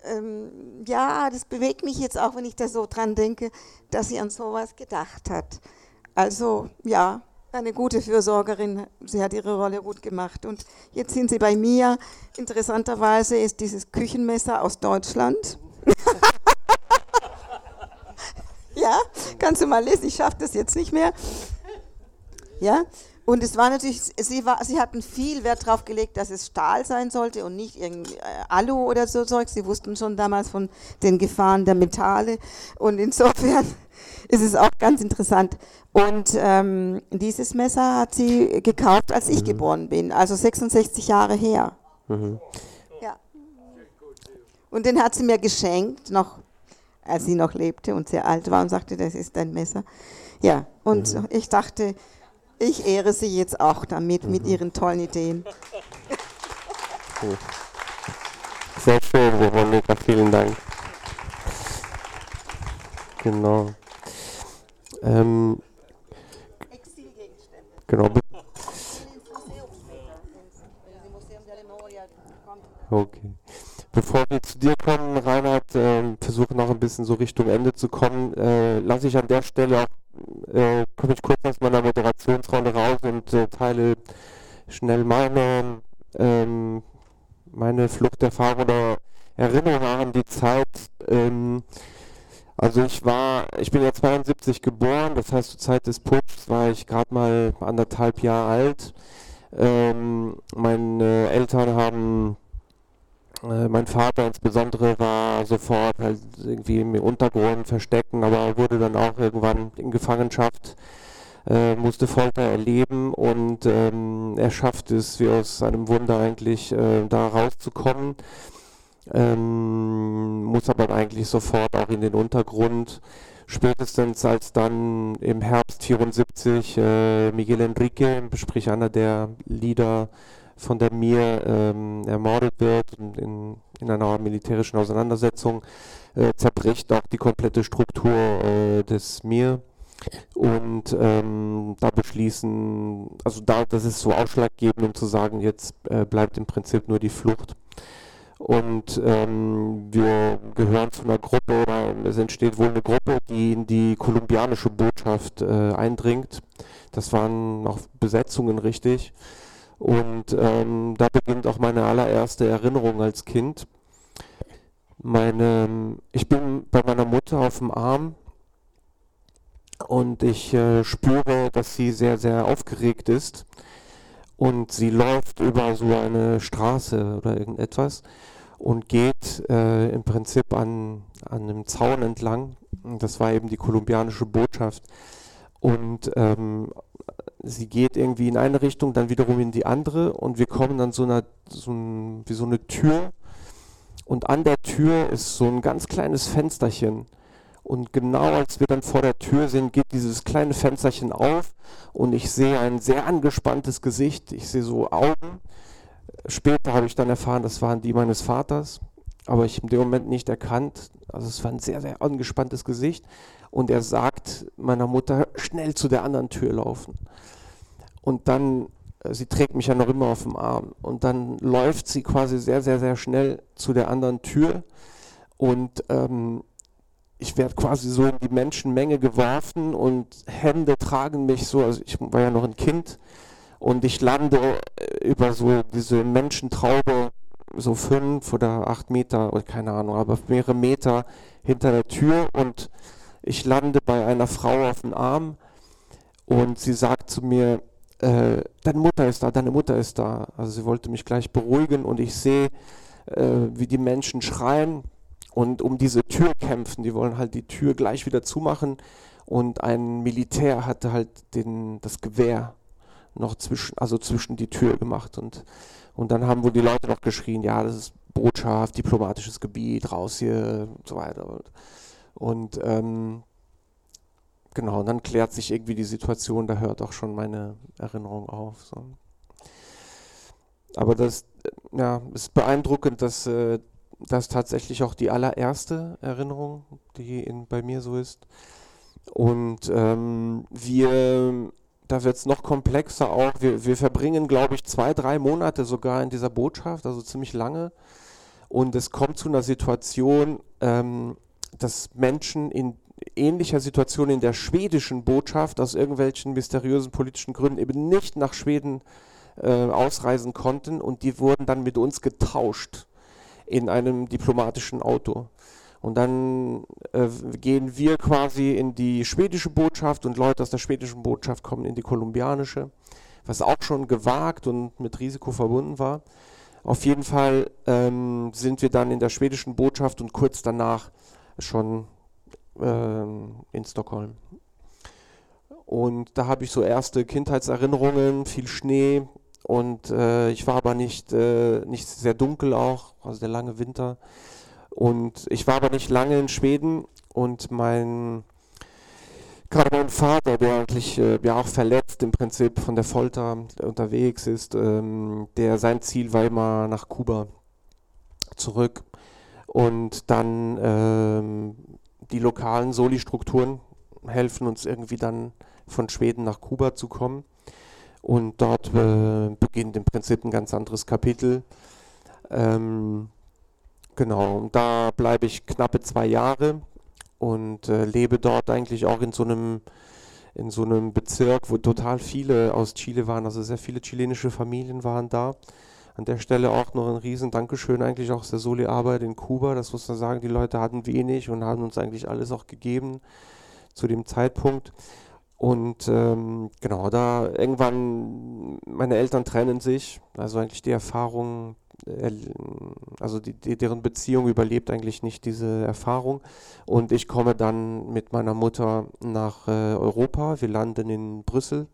Ähm, ja, das bewegt mich jetzt auch, wenn ich da so dran denke, dass sie an sowas gedacht hat. Also ja, eine gute Fürsorgerin. Sie hat ihre Rolle gut gemacht. Und jetzt sind sie bei mir. Interessanterweise ist dieses Küchenmesser aus Deutschland. Ja, kannst du mal lesen, ich schaffe das jetzt nicht mehr. Ja, und es war natürlich, sie, war, sie hatten viel Wert darauf gelegt, dass es Stahl sein sollte und nicht irgendwie äh, Alu oder so Zeug. Sie wussten schon damals von den Gefahren der Metalle. Und insofern ist es auch ganz interessant. Und ähm, dieses Messer hat sie gekauft, als ich mhm. geboren bin, also 66 Jahre her. Mhm. Ja. Und den hat sie mir geschenkt, noch als sie noch lebte und sehr alt war und sagte, das ist ein Messer. Ja, und mhm. ich dachte, ich ehre sie jetzt auch damit, mhm. mit ihren tollen Ideen. Sehr schön, Veronika, vielen Dank. Genau. Ähm, Exilgegenstände. Genau. Okay. Bevor wir zu dir kommen, Reinhard, äh, versuche noch ein bisschen so Richtung Ende zu kommen, äh, lasse ich an der Stelle auch, äh, komme ich kurz aus meiner Moderationsrolle raus und äh, teile schnell meine, ähm, meine Fluchterfahrung oder Erinnerung an die Zeit. Ähm, also ich war, ich bin ja 72 geboren, das heißt zur Zeit des Putschs war ich gerade mal anderthalb Jahre alt. Ähm, meine Eltern haben äh, mein Vater insbesondere war sofort halt irgendwie im Untergrund verstecken, aber wurde dann auch irgendwann in Gefangenschaft, äh, musste Folter erleben und ähm, er schafft es wie aus einem Wunder eigentlich äh, da rauszukommen. Ähm, muss aber eigentlich sofort auch in den Untergrund. Spätestens als dann im Herbst 74 äh, Miguel Enrique, sprich einer der Leader von der Mir ähm, ermordet wird in, in einer militärischen Auseinandersetzung, äh, zerbricht auch die komplette Struktur äh, des Mir. Und ähm, da beschließen, also da, das ist so ausschlaggebend, um zu sagen, jetzt äh, bleibt im Prinzip nur die Flucht. Und ähm, wir gehören zu einer Gruppe, oder es entsteht wohl eine Gruppe, die in die kolumbianische Botschaft äh, eindringt. Das waren noch Besetzungen richtig. Und ähm, da beginnt auch meine allererste Erinnerung als Kind. Meine, ich bin bei meiner Mutter auf dem Arm und ich äh, spüre, dass sie sehr, sehr aufgeregt ist. Und sie läuft über so eine Straße oder irgendetwas und geht äh, im Prinzip an, an einem Zaun entlang. Das war eben die kolumbianische Botschaft. Und ähm, sie geht irgendwie in eine Richtung, dann wiederum in die andere und wir kommen dann so einer, so ein, wie so eine Tür und an der Tür ist so ein ganz kleines Fensterchen. Und genau als wir dann vor der Tür sind, geht dieses kleine Fensterchen auf und ich sehe ein sehr angespanntes Gesicht. Ich sehe so Augen. Später habe ich dann erfahren, das waren die meines Vaters, aber ich in dem Moment nicht erkannt. Also es war ein sehr, sehr angespanntes Gesicht. Und er sagt meiner Mutter, schnell zu der anderen Tür laufen. Und dann, äh, sie trägt mich ja noch immer auf dem Arm. Und dann läuft sie quasi sehr, sehr, sehr schnell zu der anderen Tür. Und ähm, ich werde quasi so in die Menschenmenge geworfen und Hände tragen mich so, also ich war ja noch ein Kind und ich lande äh, über so diese Menschentraube, so fünf oder acht Meter oder keine Ahnung, aber mehrere Meter hinter der Tür und ich lande bei einer Frau auf dem Arm und sie sagt zu mir, äh, deine Mutter ist da, deine Mutter ist da. Also sie wollte mich gleich beruhigen und ich sehe, äh, wie die Menschen schreien und um diese Tür kämpfen. Die wollen halt die Tür gleich wieder zumachen und ein Militär hatte halt den, das Gewehr noch zwischen, also zwischen die Tür gemacht und, und dann haben wohl die Leute noch geschrien, ja, das ist Botschaft, diplomatisches Gebiet, raus hier und so weiter. Und, ähm, genau, und dann klärt sich irgendwie die Situation, da hört auch schon meine Erinnerung auf. So. Aber das ja, ist beeindruckend, dass äh, das tatsächlich auch die allererste Erinnerung, die in, bei mir so ist. Und ähm, wir, da wird es noch komplexer auch. Wir, wir verbringen, glaube ich, zwei, drei Monate sogar in dieser Botschaft, also ziemlich lange. Und es kommt zu einer Situation, ähm, dass Menschen in ähnlicher Situation in der schwedischen Botschaft aus irgendwelchen mysteriösen politischen Gründen eben nicht nach Schweden äh, ausreisen konnten und die wurden dann mit uns getauscht in einem diplomatischen Auto. Und dann äh, gehen wir quasi in die schwedische Botschaft und Leute aus der schwedischen Botschaft kommen in die kolumbianische, was auch schon gewagt und mit Risiko verbunden war. Auf jeden Fall ähm, sind wir dann in der schwedischen Botschaft und kurz danach schon in Stockholm. Und da habe ich so erste Kindheitserinnerungen, viel Schnee und äh, ich war aber nicht, äh, nicht sehr dunkel auch, also der lange Winter. Und ich war aber nicht lange in Schweden und mein, gerade mein Vater, der eigentlich äh, ja auch verletzt im Prinzip von der Folter unterwegs ist, ähm, der sein Ziel war immer nach Kuba zurück und dann ähm, die lokalen Soli-Strukturen helfen uns irgendwie dann von Schweden nach Kuba zu kommen. Und dort äh, beginnt im Prinzip ein ganz anderes Kapitel. Ähm, Genau, und da bleibe ich knappe zwei Jahre und äh, lebe dort eigentlich auch in so einem in so einem Bezirk, wo total viele aus Chile waren, also sehr viele chilenische Familien waren da. An der Stelle auch noch ein riesen Dankeschön eigentlich auch der Soli-Arbeit in Kuba. Das muss man sagen, die Leute hatten wenig und haben uns eigentlich alles auch gegeben zu dem Zeitpunkt. Und ähm, genau, da irgendwann, meine Eltern trennen sich, also eigentlich die Erfahrung also die, die, deren Beziehung überlebt eigentlich nicht diese Erfahrung. Und ich komme dann mit meiner Mutter nach äh, Europa. Wir landen in Brüssel.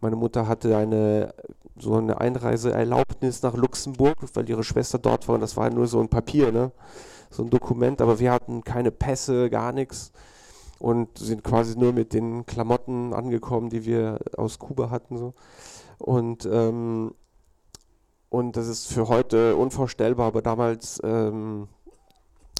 Meine Mutter hatte eine so eine Einreiseerlaubnis nach Luxemburg, weil ihre Schwester dort war und das war nur so ein Papier, ne? so ein Dokument, aber wir hatten keine Pässe, gar nichts und sind quasi nur mit den Klamotten angekommen, die wir aus Kuba hatten. So. Und ähm, und das ist für heute unvorstellbar, aber damals ähm,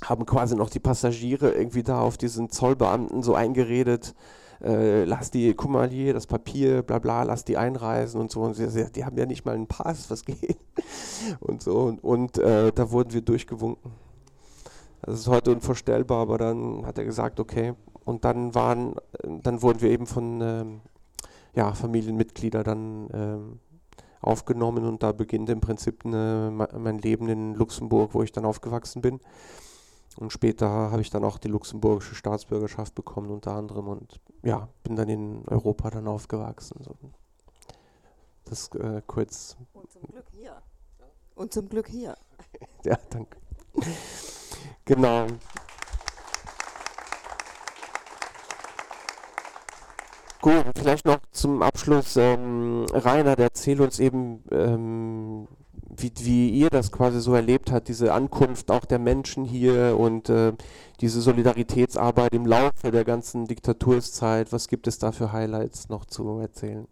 haben quasi noch die Passagiere irgendwie da auf diesen Zollbeamten so eingeredet, äh, lass die, guck mal hier, das Papier, bla bla, lass die einreisen und so. Und sie, die haben ja nicht mal einen Pass, was geht? Und so. Und, und äh, da wurden wir durchgewunken. Das ist heute unvorstellbar, aber dann hat er gesagt, okay. Und dann waren, dann wurden wir eben von ähm, ja, Familienmitgliedern dann ähm, aufgenommen und da beginnt im Prinzip eine, mein Leben in Luxemburg, wo ich dann aufgewachsen bin. Und später habe ich dann auch die luxemburgische Staatsbürgerschaft bekommen unter anderem und ja, bin dann in Europa dann aufgewachsen. So. Das äh, kurz. Und zum Glück hier. Und zum Glück hier. ja, danke. genau. Gut, vielleicht noch zum Abschluss, ähm, Reinhard, erzähl uns eben, ähm, wie, wie ihr das quasi so erlebt habt, diese Ankunft auch der Menschen hier und äh, diese Solidaritätsarbeit im Laufe der ganzen Diktaturszeit. Was gibt es da für Highlights noch zu erzählen?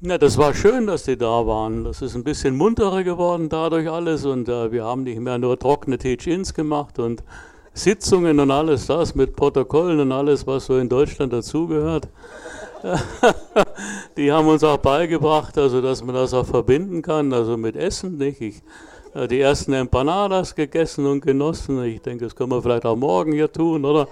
Ja, das war schön, dass die da waren. Das ist ein bisschen munterer geworden dadurch alles und äh, wir haben nicht mehr nur trockene Teach-Ins gemacht und Sitzungen und alles das mit Protokollen und alles, was so in Deutschland dazugehört. Die haben uns auch beigebracht, also dass man das auch verbinden kann, also mit Essen. Nicht? Ich, äh, die ersten Empanadas gegessen und genossen. Ich denke, das können wir vielleicht auch morgen hier tun, oder?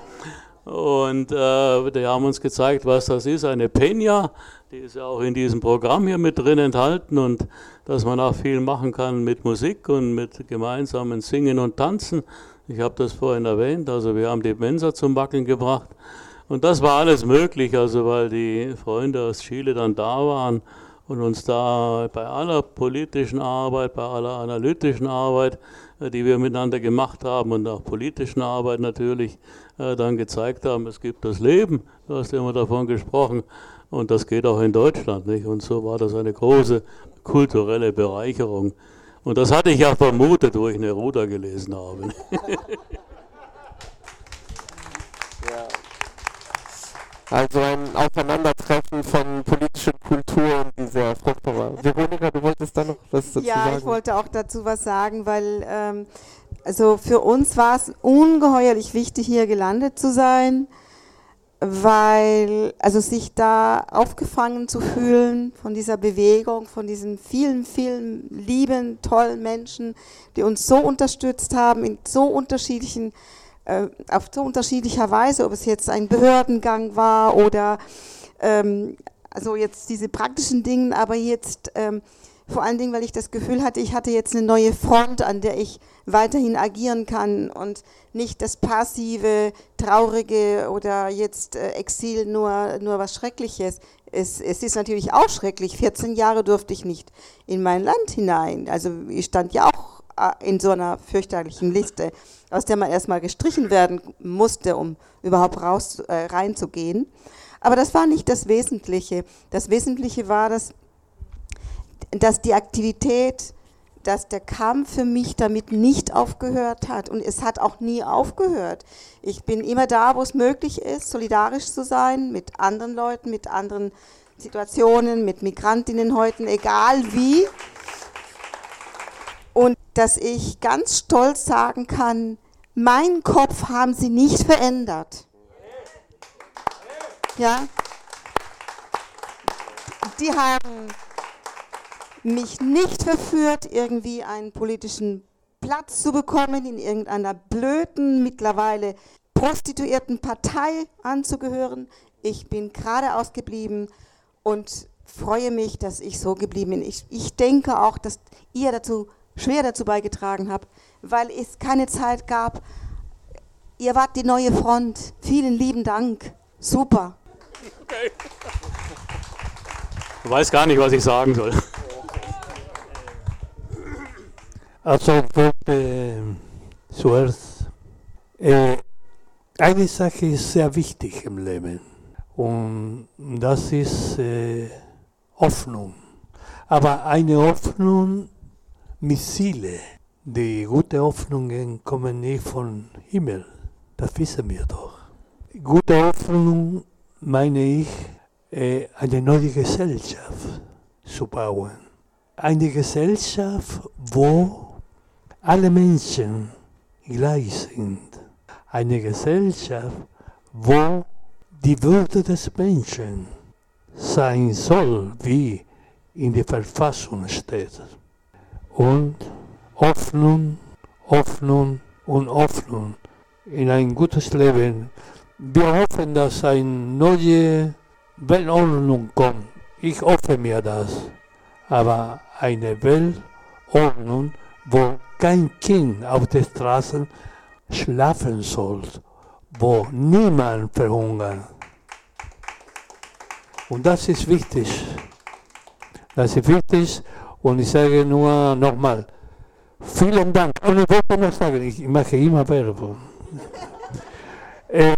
Und äh, die haben uns gezeigt, was das ist, eine Peña. Die ist ja auch in diesem Programm hier mit drin enthalten und dass man auch viel machen kann mit Musik und mit gemeinsamen Singen und Tanzen. Ich habe das vorhin erwähnt, also wir haben die Mensa zum Wackeln gebracht. Und das war alles möglich, also weil die Freunde aus Chile dann da waren und uns da bei aller politischen Arbeit, bei aller analytischen Arbeit, äh, die wir miteinander gemacht haben und auch politischen Arbeit natürlich äh, dann gezeigt haben, es gibt das Leben, du hast immer davon gesprochen, und das geht auch in Deutschland. Nicht? Und so war das eine große kulturelle Bereicherung. Und das hatte ich ja vermutet, wo ich Neruda gelesen habe. Also ein Aufeinandertreffen von politischen Kulturen, die sehr fruchtbar war. Veronika, du wolltest da noch was dazu ja, sagen? Ja, ich wollte auch dazu was sagen, weil ähm, also für uns war es ungeheuerlich wichtig, hier gelandet zu sein, weil also sich da aufgefangen zu fühlen von dieser Bewegung, von diesen vielen, vielen lieben, tollen Menschen, die uns so unterstützt haben in so unterschiedlichen äh, auf so unterschiedlicher Weise, ob es jetzt ein Behördengang war oder ähm, also jetzt diese praktischen Dinge, aber jetzt ähm, vor allen Dingen, weil ich das Gefühl hatte, ich hatte jetzt eine neue Front, an der ich weiterhin agieren kann und nicht das passive, traurige oder jetzt äh, Exil nur, nur was Schreckliches. Es, es ist natürlich auch schrecklich. 14 Jahre durfte ich nicht in mein Land hinein. Also ich stand ja auch äh, in so einer fürchterlichen Liste, aus der man erstmal gestrichen werden musste, um überhaupt raus, äh, reinzugehen. Aber das war nicht das Wesentliche. Das Wesentliche war, dass, dass die Aktivität, dass der Kampf für mich damit nicht aufgehört hat. Und es hat auch nie aufgehört. Ich bin immer da, wo es möglich ist, solidarisch zu sein mit anderen Leuten, mit anderen Situationen, mit Migrantinnen heute, egal wie und dass ich ganz stolz sagen kann, meinen Kopf haben sie nicht verändert. Ja? Die haben mich nicht verführt, irgendwie einen politischen Platz zu bekommen, in irgendeiner blöden, mittlerweile prostituierten Partei anzugehören. Ich bin geradeaus geblieben und freue mich, dass ich so geblieben bin. Ich, ich denke auch, dass ihr dazu schwer dazu beigetragen habt, weil es keine Zeit gab. Ihr wart die neue Front. Vielen lieben Dank. Super. Okay. Ich weiß gar nicht, was ich sagen soll. Also wollte zuerst, äh, eine Sache ist sehr wichtig im Leben und das ist äh, Hoffnung. Aber eine Hoffnung Missile. Die guten Hoffnungen kommen nicht vom Himmel, das wissen wir doch. Gute Hoffnung meine ich, äh, eine neue Gesellschaft zu bauen. Eine Gesellschaft, wo alle Menschen gleich sind. Eine Gesellschaft, wo die Würde des Menschen sein soll, wie in der Verfassung steht und Hoffnung, Hoffnung und Hoffnung in ein gutes Leben. Wir hoffen, dass eine neue Weltordnung kommt. Ich hoffe mir das. Aber eine Weltordnung, wo kein Kind auf den Straßen schlafen soll, wo niemand verhungert. Und das ist wichtig. Das ist wichtig und ich sage nur nochmal, vielen Dank. Ich wollte noch sagen, ich mache immer Werbung. äh,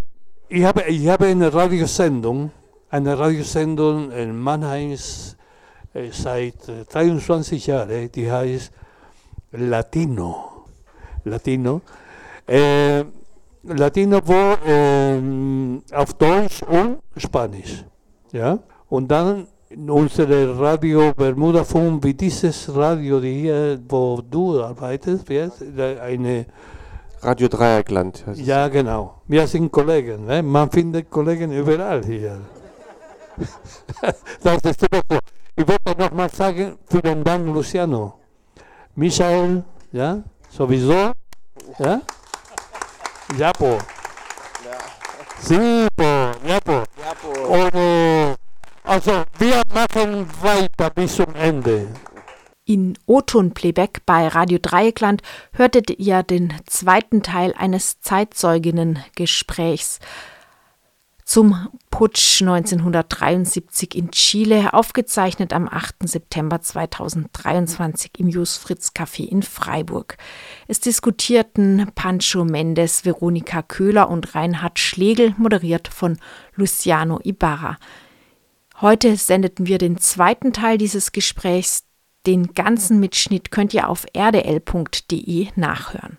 ich, habe, ich habe eine Radiosendung, eine Radiosendung in Mannheim äh, seit 23 Jahren, die heißt Latino. Latino. Äh, Latino wo äh, auf Deutsch und Spanisch. Ja? Und dann unsere Radio Bermuda Funk, wie dieses Radio, die hier, wo du arbeitest, eine Radio Dreieckland. Ja, genau. Wir sind Kollegen. Ne? Man findet Kollegen überall hier. das ist so. Ich wollte noch mal sagen, vielen Dank, Luciano. Michael, ja, sowieso. Ja? Japo. Ja. Sí, po, Japo. Japo. Äh, also wir machen weiter bis zum Ende. In O-Ton-Playback bei Radio Dreieckland hörtet ihr den zweiten Teil eines Zeitzeuginnen-Gesprächs. zum Putsch 1973 in Chile, aufgezeichnet am 8. September 2023 im Jus Fritz Café in Freiburg. Es diskutierten Pancho Mendes, Veronika Köhler und Reinhard Schlegel, moderiert von Luciano Ibarra. Heute sendeten wir den zweiten Teil dieses Gesprächs. Den ganzen Mitschnitt könnt ihr auf rdl.de nachhören.